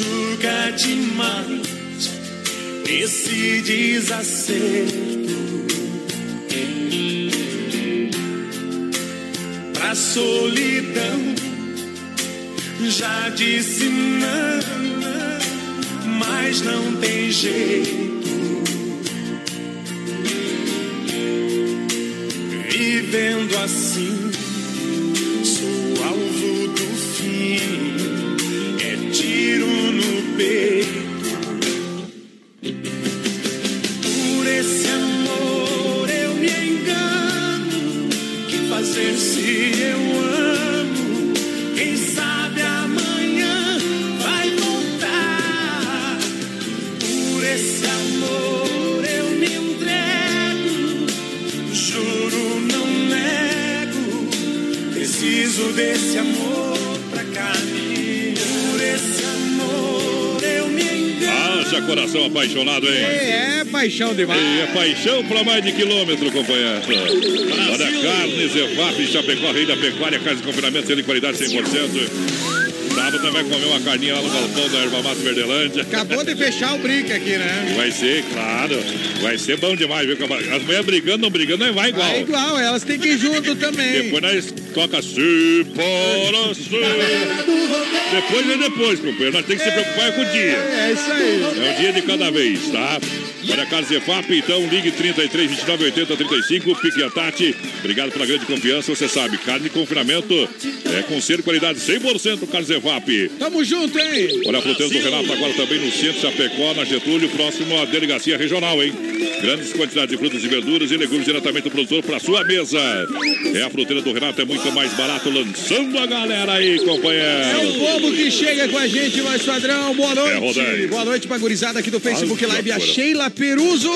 Nunca demais esse desacerto. Pra solidão, já disse não, mas não tem jeito. Vivendo assim, paixão demais. E é paixão pra mais de quilômetro, companheiro. Olha, carnes, EVAP, Chapecó, Rei da Pecuária, casa de confinamento, sendo de qualidade 100%. Sábado também vai comer uma carninha lá no balcão da Erva Mata Verdelândia. Acabou de fechar o brinco aqui, né? Vai ser, claro. Vai ser bom demais, viu? As mulheres brigando, não brigando, não vai igual. É igual, elas têm que ir junto também. Depois nós toca se para ser. Depois é depois, companheiro. Nós temos que se preocupar com o dia. É isso aí. É um dia de cada vez, tá? Olha, Carlos Zefap, então ligue 33 29 80 35, pique. Obrigado pela grande confiança. Você sabe, carne de confinamento é com ser qualidade 100% Carlos Zefap. Tamo junto, hein? Olha, a fruteira do Renato agora também no centro de Chapecó, na Getúlio, próximo à delegacia regional, hein? Grandes quantidades de frutas e verduras e legumes diretamente do produtor para sua mesa. É a fruteira do Renato, é muito mais barato, lançando a galera aí, É o companheiro. povo que chega com a gente, mais padrão. Boa É, noite. Rodaí. Boa noite pra gurizada aqui do Facebook Live, a. Sheila Peruso.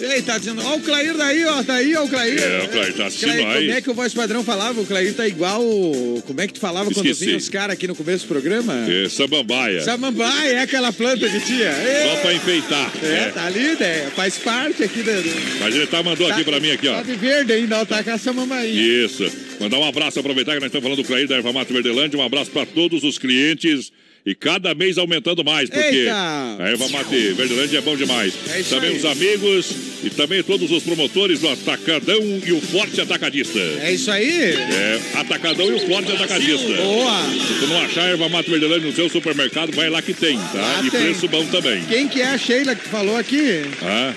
Ele tá dizendo, ó o Clair daí, ó, tá aí, ó o Clair. É, o Clair tá assistindo Clair. Como é que o voz padrão falava? O Clair tá igual, como é que tu falava quando Esqueci. vinha os caras aqui no começo do programa? É, samambaia. Samambaia, é aquela planta que tinha. Só É, pra enfeitar. é, É. tá ali, né? Faz parte aqui da... Mas ele tá mandou aqui pra mim aqui, ó. Tá de verde ainda, ó, tá com a samambaia. Isso. Mandar um abraço, aproveitar que nós estamos falando do Clair da Erva Mata Verdelândia. Um abraço para todos os clientes. E cada mês aumentando mais, porque Eita! a Erva Mate Verdelândia é bom demais. É também aí. os amigos e também todos os promotores do Atacadão e o Forte Atacadista. É isso aí? É, Atacadão e o Forte Atacadista. Boa! Se tu não achar erva mate verdelândia no seu supermercado, vai lá que tem, tá? Lá e tem. preço bom também. Quem que é a Sheila que falou aqui? Ah,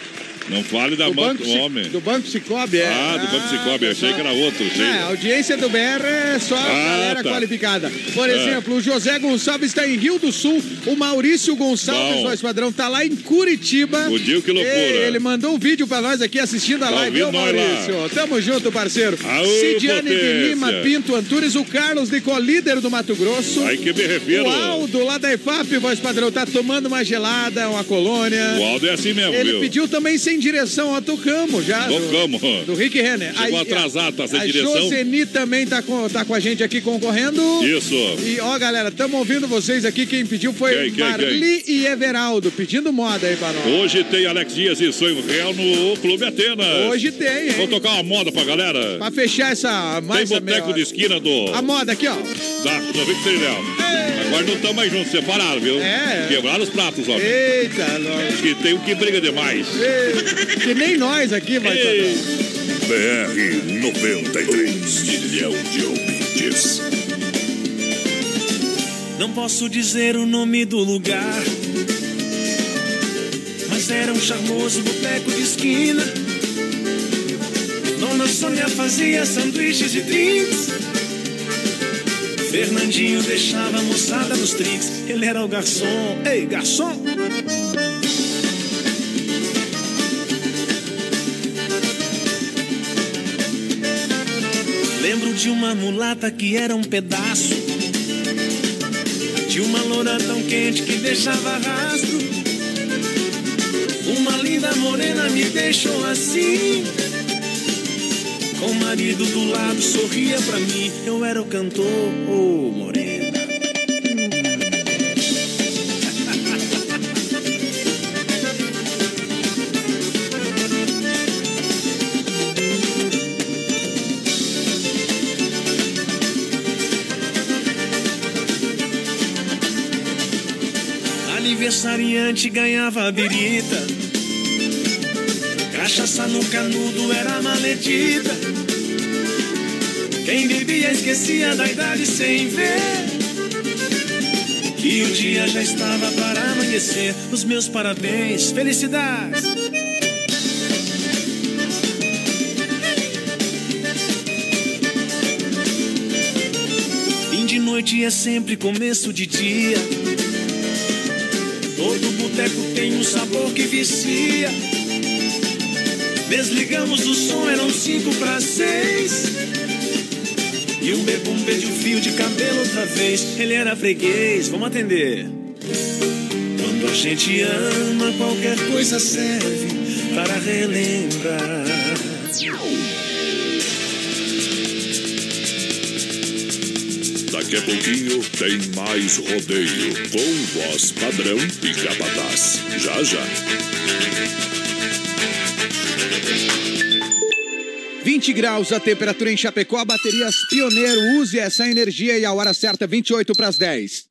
não fale da do mão Banco, do homem. do Banco Cicobi, é? Ah, do Banco Cicobi, eu achei que era outro. É, a audiência do BR é só a Ah, galera tá. qualificada. Por É. exemplo, o José Gonçalves está em Rio do Sul, o Maurício Gonçalves, Bom. voz padrão, tá lá em Curitiba. O Dio, que loucura. Ei, Ele mandou um vídeo pra nós aqui assistindo a Tá live, viu, nós lá. Maurício? Tamo junto, parceiro. Aô, Cidiane de. Lima, Pinto Antunes, o Carlos de Colíder do Mato Grosso. Aí que me refiro. O Aldo lá da EFAP, voz padrão, tá tomando uma gelada, uma colônia. O Aldo é assim mesmo, Ele viu? pediu também sem direção, ó, tocamos já. do- Tocamos. Do Rick Renner. Chegou Aí, atrasado, tá sem a direção. Joseni também tá com, tá com a gente aqui concorrendo. Isso. E ó, galera, estamos ouvindo vocês aqui. Quem pediu foi Quem, quem, Marli e Everaldo, pedindo moda aí pra nós. Hoje tem Alex Dias e Sonho Real no Clube Atenas. Hoje tem, hein? Vou tocar uma moda pra galera. Pra fechar essa Tem mais a meia boteco de esquina do. A moda aqui, ó. Da 93 Real. Agora não estamos mais juntos, separados, viu? É. Quebraram os pratos, ó. Eita, nós. Que tem um que briga demais. Ei, Que nem nós aqui, vai BR 93, milhão de ouvintes. Não posso dizer o nome do lugar, mas era um charmoso boteco de esquina. Dona Sônia fazia sanduíches e drinks. Fernandinho deixava a moçada nos trinks. Ele era o garçom. Ei, garçom! Lembro de uma mulata que era um pedaço de uma loura tão quente que deixava rastro. Uma linda morena me deixou assim. Com o marido do lado sorria pra mim. Eu era o cantor, ô morena. aniversariante ganhava a birita. Cachaça no canudo era maledita. Quem bebia esquecia da idade sem ver. Que o dia já estava para amanhecer. Os meus parabéns, felicidades. Fim de noite é sempre começo de dia. Todo boteco tem um sabor que vicia. Desligamos o som, eram cinco para seis. E o bebum pediu fio de cabelo outra vez. Ele era freguês, vamos atender. Quando a gente ama, qualquer coisa serve para relembrar. Daqui a pouquinho tem mais rodeio com voz padrão e capataz. Já já. 20 graus a temperatura em Chapecó, baterias Pioneiro, use essa energia e a hora certa 28 para as 10.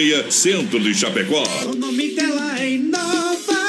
Centro de Chapecó. O nome dela é Inova.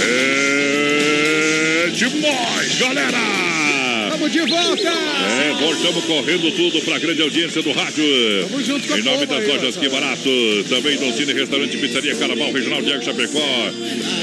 É demais, galera! De volta! É, voltamos correndo tudo para a grande audiência do rádio. Tamo junto com Em nome das aí, lojas. Que Barato. Também Doncini Restaurante Pizzaria Carnaval Regional Diego Chapecó.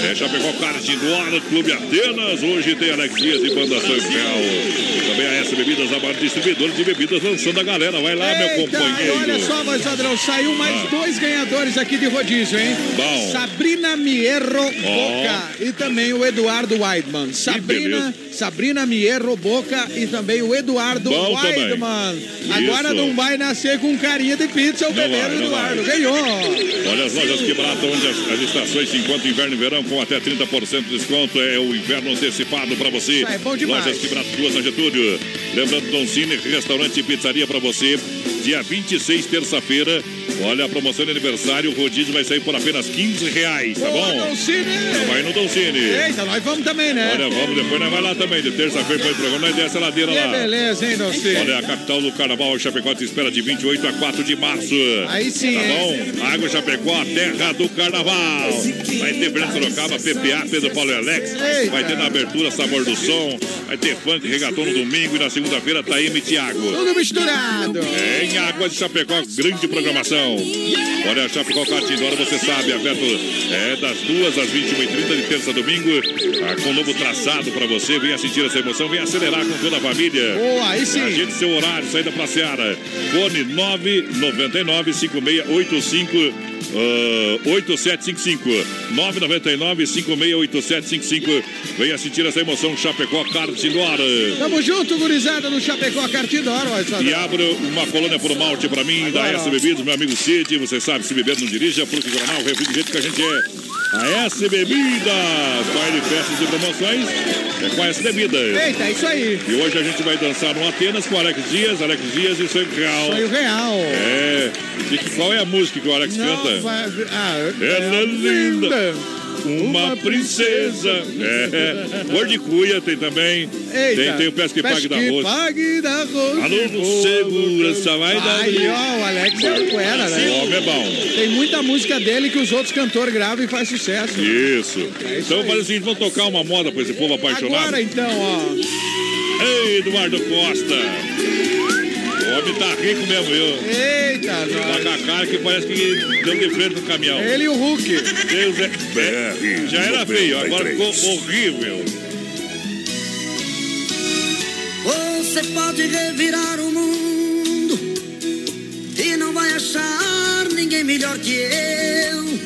É Chapecó Kart Indoor Clube Atenas. Hoje tem Alex Dias e Banda Sanfel. Também a S Bebidas, a maior distribuidora de bebidas, lançando a galera. Vai lá, meu Eita, companheiro. Olha só, voz padrão, saiu mais Ah. dois ganhadores aqui de rodízio, hein? Bom. Sabrina Mierro Boca e também o Eduardo Weidman. Sabrina, Sabrina Mierro Boca e também o Eduardo Bom. Weidman. Agora não vai nascer com carinha de pizza o bebê Eduardo. vai. Ganhou. Olha as lojas que barato, onde as, as estações se encontram inverno e verão com até 30% de desconto. É o inverno antecipado para você. Isso aí, bom demais. Lojas que barato, duas na Getúlio. Lembrando, Don Cine, restaurante e pizzaria para você. Dia 26, terça-feira. Olha, a promoção de aniversário, o rodízio vai sair por apenas 15 reais, tá Boa, bom? Dolcine! Então vai no Dolcine. Eita, nós vamos também, né? Olha, vamos, depois nós vai lá também. De terça-feira foi o programa, nós desce a ladeira Que lá. beleza, hein, Dolcine? Olha, a capital do carnaval, Chapecó te espera de 28 a 4 de março. Aí sim, Tá bom? Água Chapecó, a terra do carnaval. Vai ter Fernando Sorocaba, PPA, Pedro Paulo e Alex. Eita. Vai ter na abertura Sabor do Som. Vai ter funk, regatão no domingo e na segunda-feira Taíma e Tiago. Tudo misturado. Em Água de Chapecó, grande programação. Olha, Chapecó Catindora, você sabe, aberto é, das duas às 21h30 de terça a domingo, ah, com novo traçado para você. Venha sentir essa emoção, venha acelerar com toda a família. Boa, aí sim. Agende seu horário, saída pra Seara. Fone 999 5685 ah, 8755 999 568755 Venha sentir essa emoção Chapecó Carlos Sindora. Tamo junto, gurizada, no Chapecó só. E abro uma colônia por malte pra mim, da Agora, S ó. Bebidas, meu amigo Cid. Você sabe, se beber não dirija, porque Granal, refri do jeito que a gente é. A S Bebidas, baile, festas e promoções é com a S Bebidas. Eita, é isso aí. E hoje a gente vai dançar no Atenas com o Alex Dias, Alex Dias e o Sonho Real. Sonho real. É. E qual é a música que o Alex Não, canta? Vai... Ah, Ela é linda. Uma princesa. É. Cor de cuia tem também. Eita. Tem, tem o Pesca e Pague da Roça. Pague da Roça. Alô, segurança, vai dar. Aí, ó, o Alex é o era, O né? homem é bom. Tem muita música dele que os outros cantores gravam e faz sucesso. Isso. É isso então, aí. vamos tocar uma moda pra esse povo apaixonado. Agora então, ó. Ei, Eduardo Costa. O homem tá rico mesmo, viu? Eita, Tá nós. com a cara que parece que deu de frente no caminhão. Ele e o Hulk. Deus é... BR Já era feio, agora 93. ficou horrível. Você pode revirar o mundo e não vai achar ninguém melhor que eu.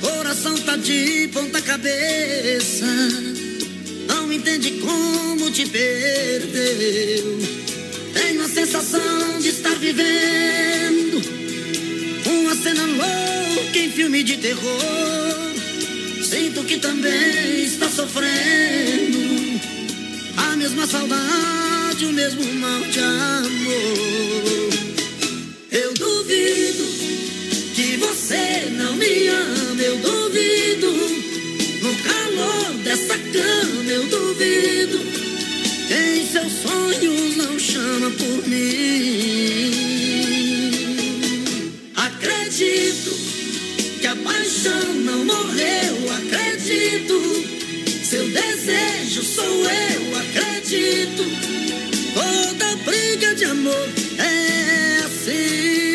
Coração tá de ponta cabeça, não entende como te perdeu. Sensação de estar vivendo uma cena louca em filme de terror. Sinto que também está sofrendo a mesma saudade, o mesmo mal de amor. Eu duvido que você não me ama, eu duvido. No calor dessa cama, eu duvido. Quem seus sonhos não chama por mim. Acredito que a paixão não morreu, acredito. Seu desejo sou eu, acredito. Toda briga de amor é assim.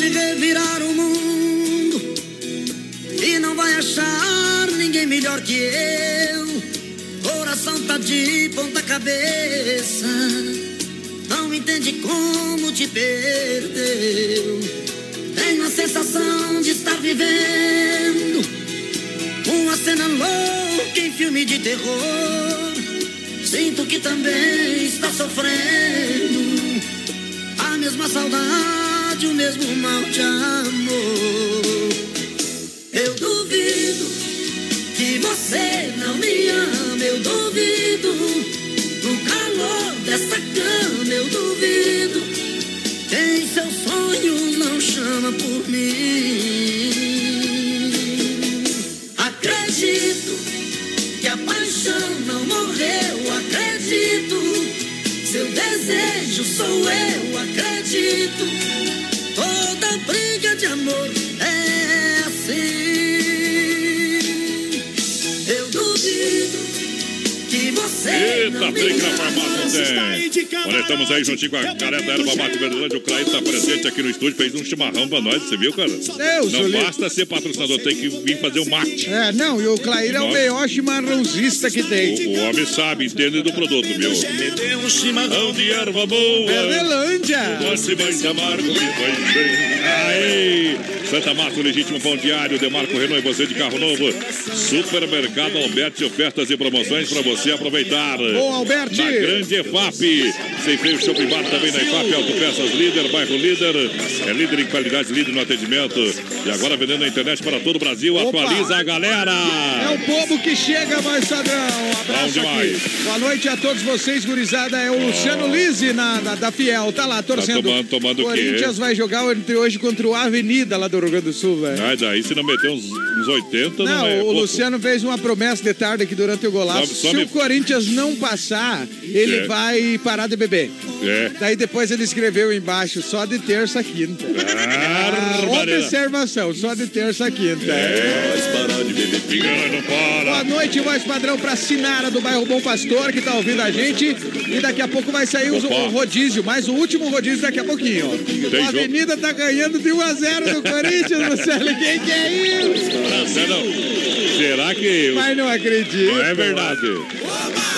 Pode revirar o mundo e não vai achar ninguém melhor que eu. Coração tá de ponta cabeça, não entende como te perdeu. Tenho a sensação de estar vivendo uma cena louca em filme de terror. Sinto que também está sofrendo a mesma saudade, o mesmo mal de amor. Eu duvido que você não me ama, eu duvido. No calor dessa cama, eu duvido. Quem seus sonhos não chama por mim. Acredito que a paixão não morreu, acredito. Seu desejo sou eu, acredito. Toda briga de amor é Eita, briga na farmácia tem. Olha, estamos aí juntinho com a galera da Erva Mate Verdelândia. O Clair tá presente aqui no estúdio, fez um chimarrão pra nós, você viu, cara? Deus, Não o li- basta ser patrocinador, tem que vir fazer o mate. É, não, e o Clair é o melhor chimarrãozista que tem. O, o homem sabe, entende do produto, viu? Me dê um chimarrão de erva boa. Verdelândia. Doce mais amargo que faz bem. Aí, Santa Massa, o legítimo pão diário, Demarco Renault e você de carro novo. Supermercado Alberti, ofertas e promoções para você aproveitar. Boa, Alberti. Na grande EFAP. Sem freio Shopping Bar também na EFAP, Autopeças Líder, bairro Líder. É líder em qualidade, líder no atendimento. E agora vendendo na internet para todo o Brasil. Opa. Atualiza a galera. É o povo que chega, mais padrão. Um Bom abraço demais. aqui. Boa noite a todos vocês, gurizada. É o Luciano Lise na, na- da Fiel. Tá lá, torcendo. tomando- tomando o quê? Corinthians vai jogar entre hoje contra o Avenida lá do Rio Grande do Sul, velho. Ai, daí se não meter uns, uns 80, não, Não, é o pouco. Luciano fez uma promessa de tarde aqui durante o golaço. Sobe- sobe- Se o Corinthians não passar, ele É. vai parar de beber. É. Daí depois ele escreveu embaixo, só de terça a quinta. Ah, Barbaridade. observação, só de terça a quinta. É, mas parar de beber para. Boa noite, voz padrão pra Sinara do bairro Bom Pastor, que tá ouvindo a gente. E daqui a pouco vai sair Opa. o rodízio, mais o último rodízio daqui a pouquinho. Tem a jogo? Avenida tá ganhando de 1 a 0 do Corinthians, Marcelo. Quem que é isso? Não, não. Será que. Mas não acredito. Não é verdade.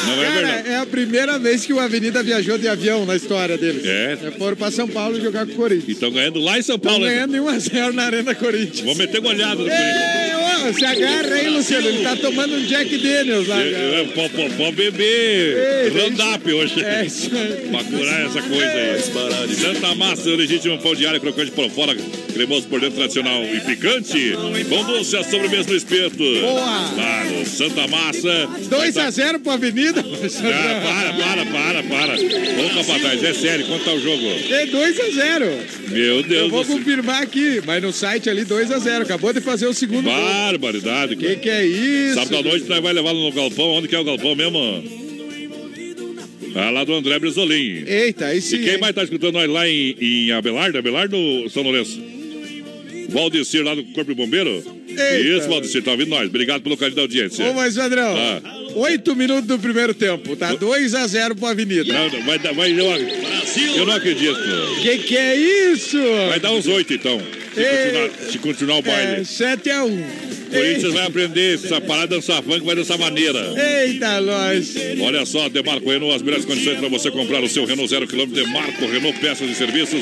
Não é Cara, verdade. é a primeira vez que o Avenida viajou de avião na história deles. É. Foram pra São Paulo jogar com o Corinthians. E estão ganhando lá em São Estão Paulo. né? ganhando de 1 a 0 na Arena Corinthians. Vou meter goleada no Corinthians. Ei, ô, se agarra aí, Luciano. Ele tá tomando um Jack Daniels lá. É, Pode beber Roundup hoje. É isso aí. Pra curar essa coisa aí. Santa Massa, legítimo pão diário, crocante por fora, cremoso por dentro, tradicional e picante. Pão doce, a sobremesa no espeto. Boa. Claro, Santa Massa. 2 a 0 pro Avenida. Ah, para, para, para, para. Ô, capataz, é sério, quanto tá o jogo? É 2 a 0 Meu Eu Deus vou do céu. confirmar aqui, mas no site ali 2 a 0 Acabou de fazer o segundo. Barbaridade. Que que é isso? Sábado à noite nós vai levar no galpão. Onde que é o galpão mesmo? Ah, lá do André Brizolim. Eita, aí sim. E quem hein? mais tá escutando nós lá em, em Abelardo? Abelardo ou São Lourenço? Valdecir lá do Corpo de Bombeiro? Eita. Isso, Valdecir, tá ouvindo nós. Obrigado pelo carinho da audiência. Ô, mas Padrão, Ah. oito minutos do primeiro tempo. Tá 2 a 0 pro Avenida. Não, não, vai, dar- vai, eu, eu não acredito. Que que é isso? Vai dar uns oito, então. Se Ei. continuar, se continuar o baile. É 7 a 1 Corinthians vai aprender essa parada de dançar funk, vai dessa maneira. Eita, nós. Olha só, Demarco Renault, as melhores condições para você comprar o seu Renault zero quilômetro. Demarco Renault, peças e serviços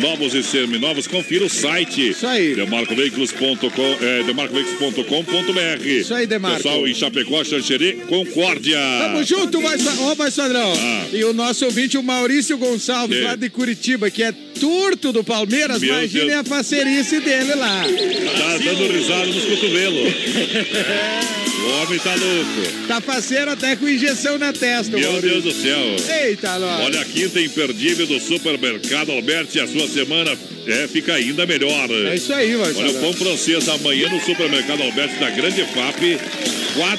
novos e seminovos. Confira o site. Isso aí. Demarcoveículos.com, é, demarcoveículos.com.br. Isso aí, Demarco. Pessoal em Chapecó, Xanxerê, Concórdia. Tamo junto, mais, ó, mais padrão. Ah. E o nosso ouvinte, o Maurício Gonçalves, lá de Curitiba, que é turto do Palmeiras. Meu Imagine Deus. a facerice dele lá. Tá dando risada nos cotovelos. O homem tá louco. Tá faceiro até com injeção na testa, Meu Maurício. Deus do céu. Eita, nós. Olha a quinta imperdível do Supermercado Alberti. A sua semana é, fica ainda melhor. É isso aí, vai Olha o pão francês amanhã no Supermercado Alberti da Grande FAP. R$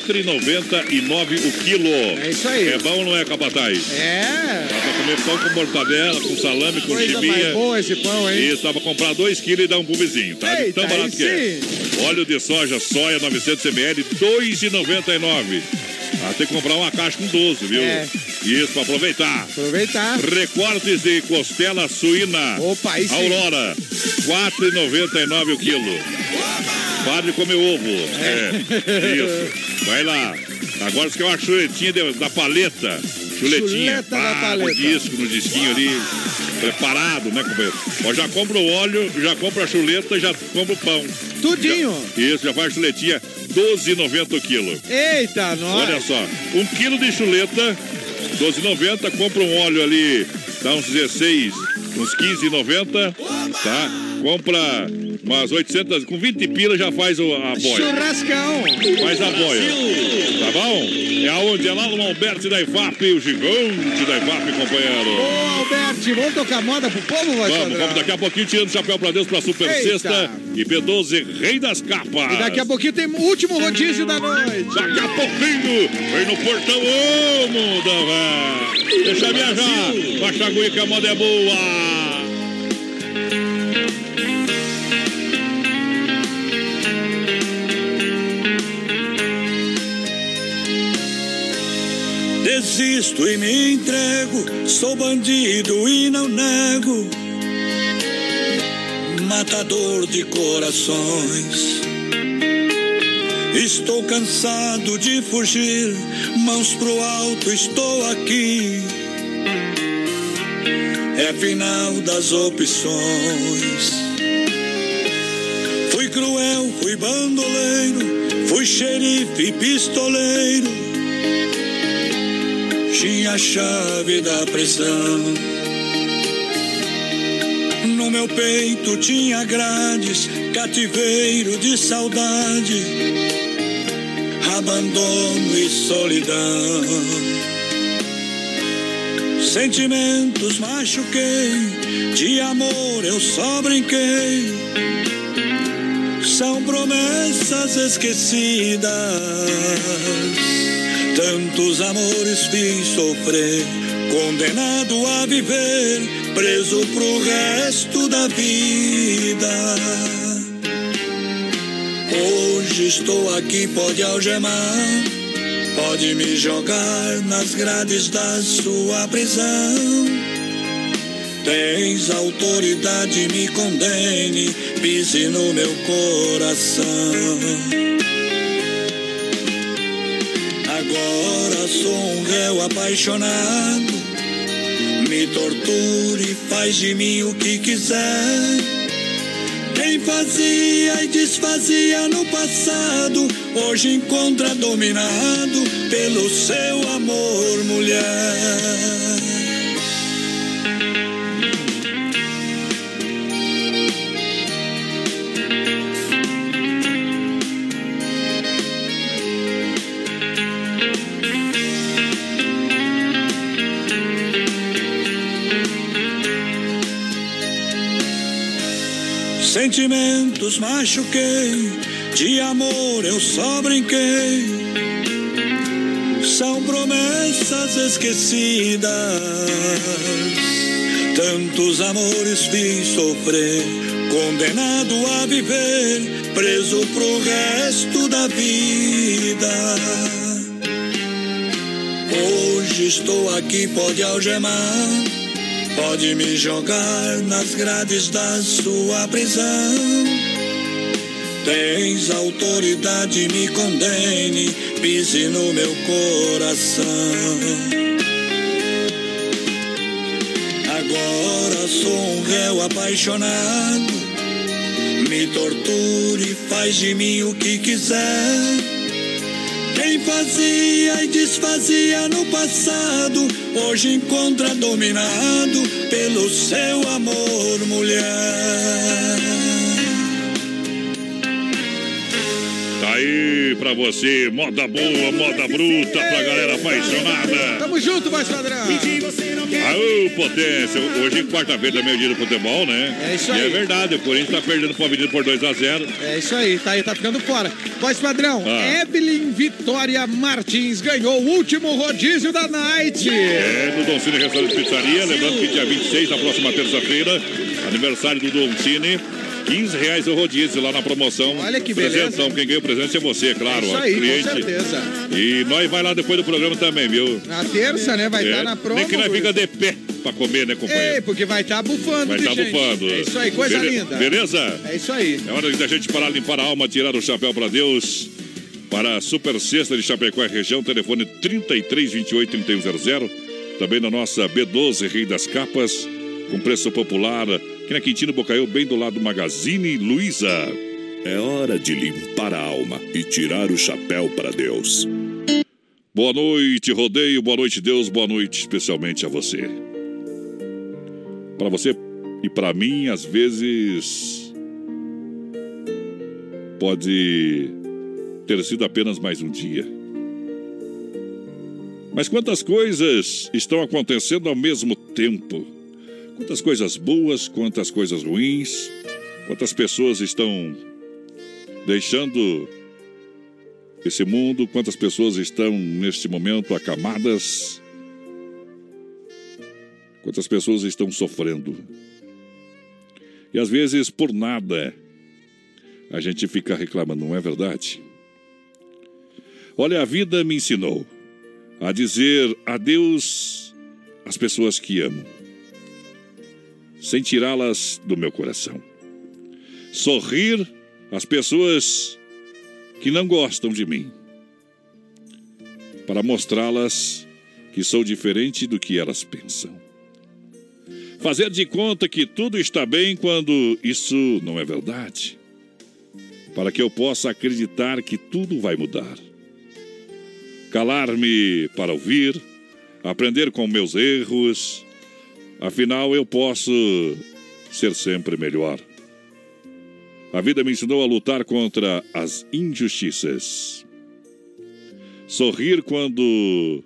4,99 o quilo. É isso aí. É bom ou não é, capataz? É. Dá pra comer pão com mortadela, com salame, com Coisa chiminha. mais boa esse pão, hein? Isso, dá pra comprar 2 quilos e dar um bubezinho, tá? Eita, Tão barato que é. Óleo de soja, soia 900 ml, R$ 2,99. Tem que comprar uma caixa com 12, viu? É. Isso, pra aproveitar. Aproveitar. Recortes de costela suína. Opa, aí sim. Aurora, R$ 4,99 o quilo. Para de comer ovo. É. Isso. Vai lá. Agora você quer uma chuletinha da paleta. Chuletinha. Chuleta da Ah, paleta. No disco, no disquinho ali. Preparado, né, companheiro? Ó, já compra o óleo, já compra a chuleta, já compra o pão. Tudinho. Já- isso, já faz chuletinha. 12,90 o quilo. Eita, nós. Olha só, um quilo de chuleta, 12,90. Compra um óleo ali, dá uns 16, uns 15,90, tá? Compra umas 800, com 20 pila já faz o- a boia. Churrascão. Faz a boia. Tá bom? É aonde? É lá no Alberto da IFAP, o gigante da IFAP, companheiro. Ô, Alberti, vamos tocar moda pro povo, vai Vamos, vamos daqui a pouquinho tirando o chapéu pra Deus pra Super Eita. Sexta e P12, Rei das Capas. E daqui a pouquinho tem o último rodízio da noite. Daqui a pouquinho, vem no portão, ô mundo, velho. Deixa viajar, baixa a agulha que a moda é boa. Desisto e me entrego, sou bandido e não nego. Matador de corações. Estou cansado de fugir, mãos pro alto, estou aqui. É final das opções. fui bandoleiro, fui xerife e pistoleiro. Tinha a chave da prisão. No meu peito tinha grades, cativeiro de saudade, abandono e solidão. Sentimentos machuquei, de amor eu só brinquei. São promessas esquecidas. Tantos amores fiz sofrer, condenado a viver, preso pro resto da vida. Hoje estou aqui, pode algemar, pode me jogar nas grades da sua prisão. Tens autoridade, me condene, pise no meu coração. Agora sou um réu apaixonado. Me torture, faz de mim o que quiser. Quem fazia e desfazia no passado, hoje encontra dominado pelo seu amor, mulher. Sentimentos machuquei, de amor eu só brinquei. São promessas esquecidas. Tantos amores fiz sofrer, condenado a viver, preso pro resto da vida. Hoje estou aqui, pode algemar, pode me jogar nas grades da sua prisão. Tens autoridade, me condene, pise no meu coração. Agora sou um réu apaixonado. Me torture, faz de mim o que quiser. Quem fazia e desfazia no passado, hoje encontra dominado pelo seu amor, mulher. Pra você, moda boa, moda bruta pra galera apaixonada. Tamo junto, mais padrão. Aô, potência. Hoje, quarta-feira, meio dia do futebol, né? É isso E aí. é verdade, o Corinthians tá perdendo pro Avenida por 2x0. É isso aí, tá aí, tá ficando fora. Voz padrão, Ah. Evelyn Vitória Martins ganhou o último rodízio da Night. É, do Don Cine Restaurante e Pizzaria. Lembrando que dia 26, na próxima terça-feira, aniversário do Don Cine. 15 reais o rodízio lá na promoção. Olha que beleza. Presentão. Quem ganha o presente é você, claro. É isso aí, com cliente. certeza. E nós vai lá depois do programa também, viu? Na terça, né, vai É, estar na promo. Nem que nós fica de pé pra comer, né, companheiro? Ei, porque vai estar bufando, Vai estar gente. bufando. É isso aí, coisa Bele- linda. Beleza? É isso aí. É hora da gente parar, limpar a alma, tirar o chapéu para Deus. Para a Super Sexta de Chapecó e região, telefone 3328 3100. Também na nossa B12 Rei das Capas, com preço popular, aqui na Quintino Bocaiu, bem do lado do Magazine Luiza. É hora de limpar a alma e tirar o chapéu para Deus. Boa noite, rodeio, boa noite, Deus, boa noite, especialmente a você. Para você e para mim, às vezes, pode ter sido apenas mais um dia. Mas quantas coisas estão acontecendo ao mesmo tempo? Quantas coisas boas, quantas coisas ruins, quantas pessoas estão deixando esse mundo, quantas pessoas estão neste momento acamadas, quantas pessoas estão sofrendo. E às vezes, por nada, a gente fica reclamando, não é verdade? Olha, a vida me ensinou a dizer adeus às pessoas que amo, sem tirá-las do meu coração. Sorrir às pessoas que não gostam de mim, para mostrá-las que sou diferente do que elas pensam. Fazer de conta que tudo está bem quando isso não é verdade. para que eu possa acreditar que tudo vai mudar. Calar-me para ouvir, aprender com meus erros, afinal eu posso ser sempre melhor. A vida me ensinou a lutar contra as injustiças. Sorrir quando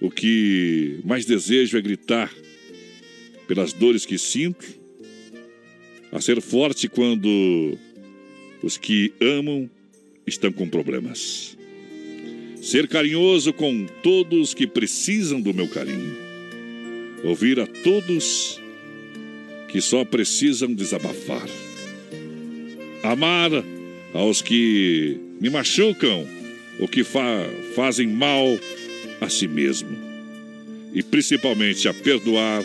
o que mais desejo é gritar pelas dores que sinto, a ser forte quando os que amam estão com problemas. Ser carinhoso com todos que precisam do meu carinho. Ouvir a todos que só precisam desabafar. Amar aos que me machucam ou que fa fazem mal a si mesmo. E principalmente a perdoar,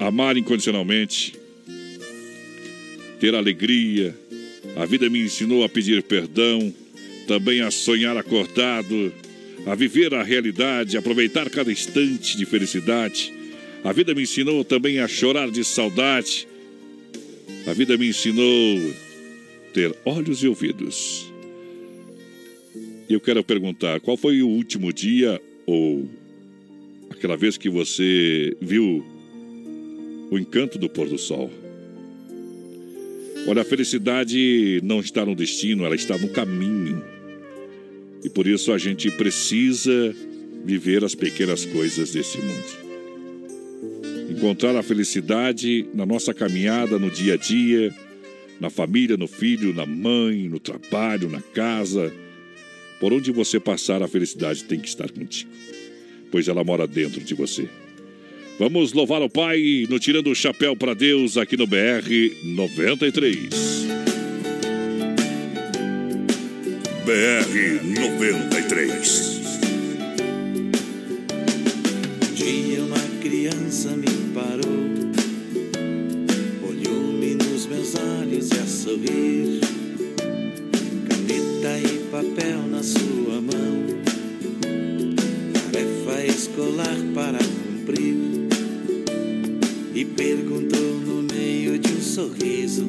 amar incondicionalmente, ter alegria. A vida me ensinou a pedir perdão, também a sonhar acordado, a viver a realidade, aproveitar cada instante de felicidade. A vida me ensinou também a chorar de saudade. A vida me ensinou ter olhos e ouvidos. E eu quero perguntar, qual foi o último dia ou aquela vez que você viu o encanto do pôr do sol? Olha, a felicidade não está no destino, ela está no caminho. E por isso a gente precisa viver as pequenas coisas desse mundo. Encontrar a felicidade na nossa caminhada, no dia a dia, na família, no filho, na mãe, no trabalho, na casa. Por onde você passar, a felicidade tem que estar contigo, pois ela mora dentro de você. Vamos louvar o Pai no Tirando o Chapéu para Deus aqui no BR 93. BR 93. Um dia uma criança me parou, olhou-me nos meus olhos e a sorrir, caneta e papel na sua mão, tarefa escolar para cumprir, e perguntou no meio de um sorriso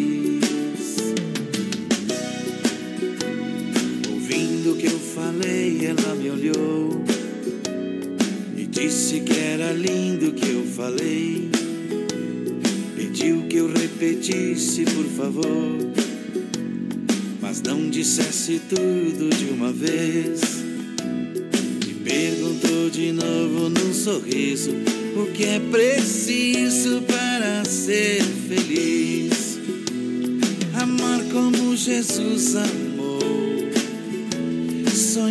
Falei, ela me olhou e disse que era lindo o que eu falei. Pediu que eu repetisse, por favor, mas não dissesse tudo de uma vez. E perguntou de novo num sorriso o que é preciso para ser feliz. Amar como Jesus amou,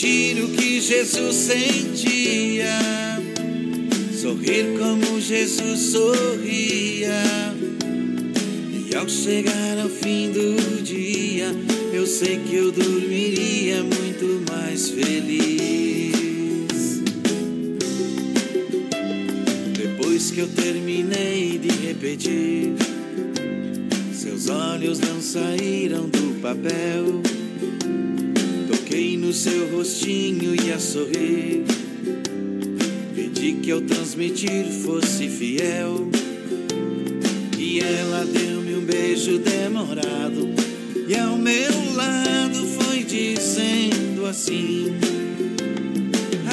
Sentir o que Jesus sentia, sorrir como Jesus sorria. E ao chegar ao fim do dia, eu sei que eu dormiria muito mais feliz. Depois que eu terminei de repetir, seus olhos não saíram do papel. Toquei no seu rostinho e a sorrir. Pedi que ao transmitir fosse fiel. E ela deu-me um beijo demorado. E ao meu lado foi dizendo assim: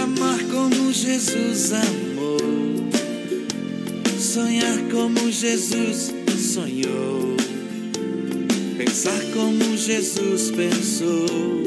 Amar como Jesus amou. Sonhar como Jesus sonhou. Pensar como Jesus pensou.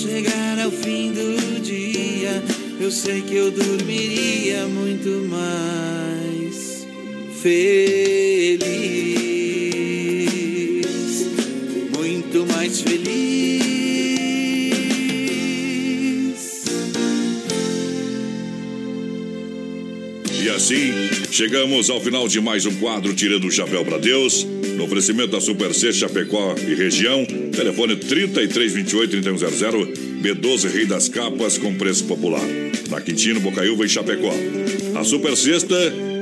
Chegar ao fim do dia, eu sei que eu dormiria muito mais feliz. Muito mais feliz. E assim, chegamos ao final de mais um quadro Tirando o Chapéu para Deus. Oferecimento da Super C Chapecó e região. Telefone 3328-3100. B12 Rei das Capas com preço popular. Na Quintino, Bocaiúva e Chapecó. A Super Sexta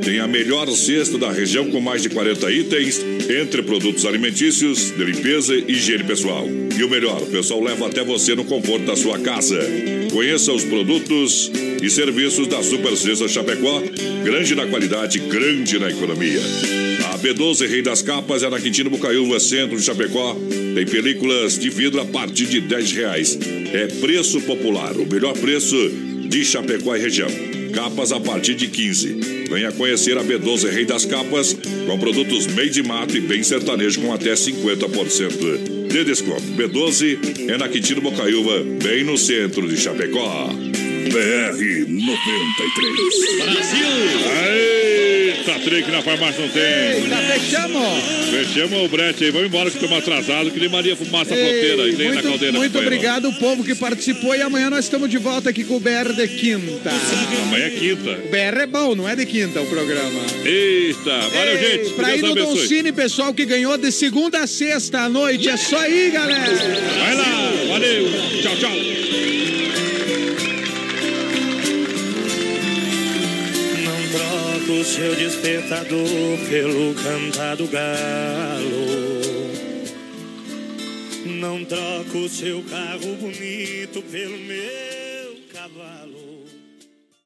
tem a melhor cesta da região com mais de 40 itens, entre produtos alimentícios, de limpeza e higiene pessoal. E o melhor, o pessoal leva até você no conforto da sua casa. Conheça os produtos e serviços da Super Sexta Chapecó, grande na qualidade, grande na economia. A B12 Rei das Capas é na Quintino Bocaiúva, centro de Chapecó. Tem películas de vidro a partir de 10 reais. É preço popular, o melhor preço de Chapecó e região. Capas a partir de 15. Venha conhecer a B12 Rei das Capas com produtos made in mato e bem sertanejo com até 50% de desconto. B12 é na Quintino Bocaiúva, bem no centro de Chapecó. BR 93. Brasil! Eita, trem que na farmácia não tem. Eita, fechamos! Fechamos o brete aí. Vamos embora que estamos atrasados. Que nem Maria Fumaça Fronteira. E nem na muito, caldeira. muito obrigado, o povo que participou. E amanhã nós estamos de volta aqui com o BR de quinta. Amanhã é quinta. O BR é bom, não é de quinta o programa. Eita, valeu, Ei, gente. Pra ir Deus no Don abençoe. Cine, pessoal que ganhou de segunda a sexta à noite. É só ir, galera. Vai lá, valeu. Tchau, tchau. Seu despertador pelo cantar do galo. Não troco seu carro bonito pelo meu cavalo.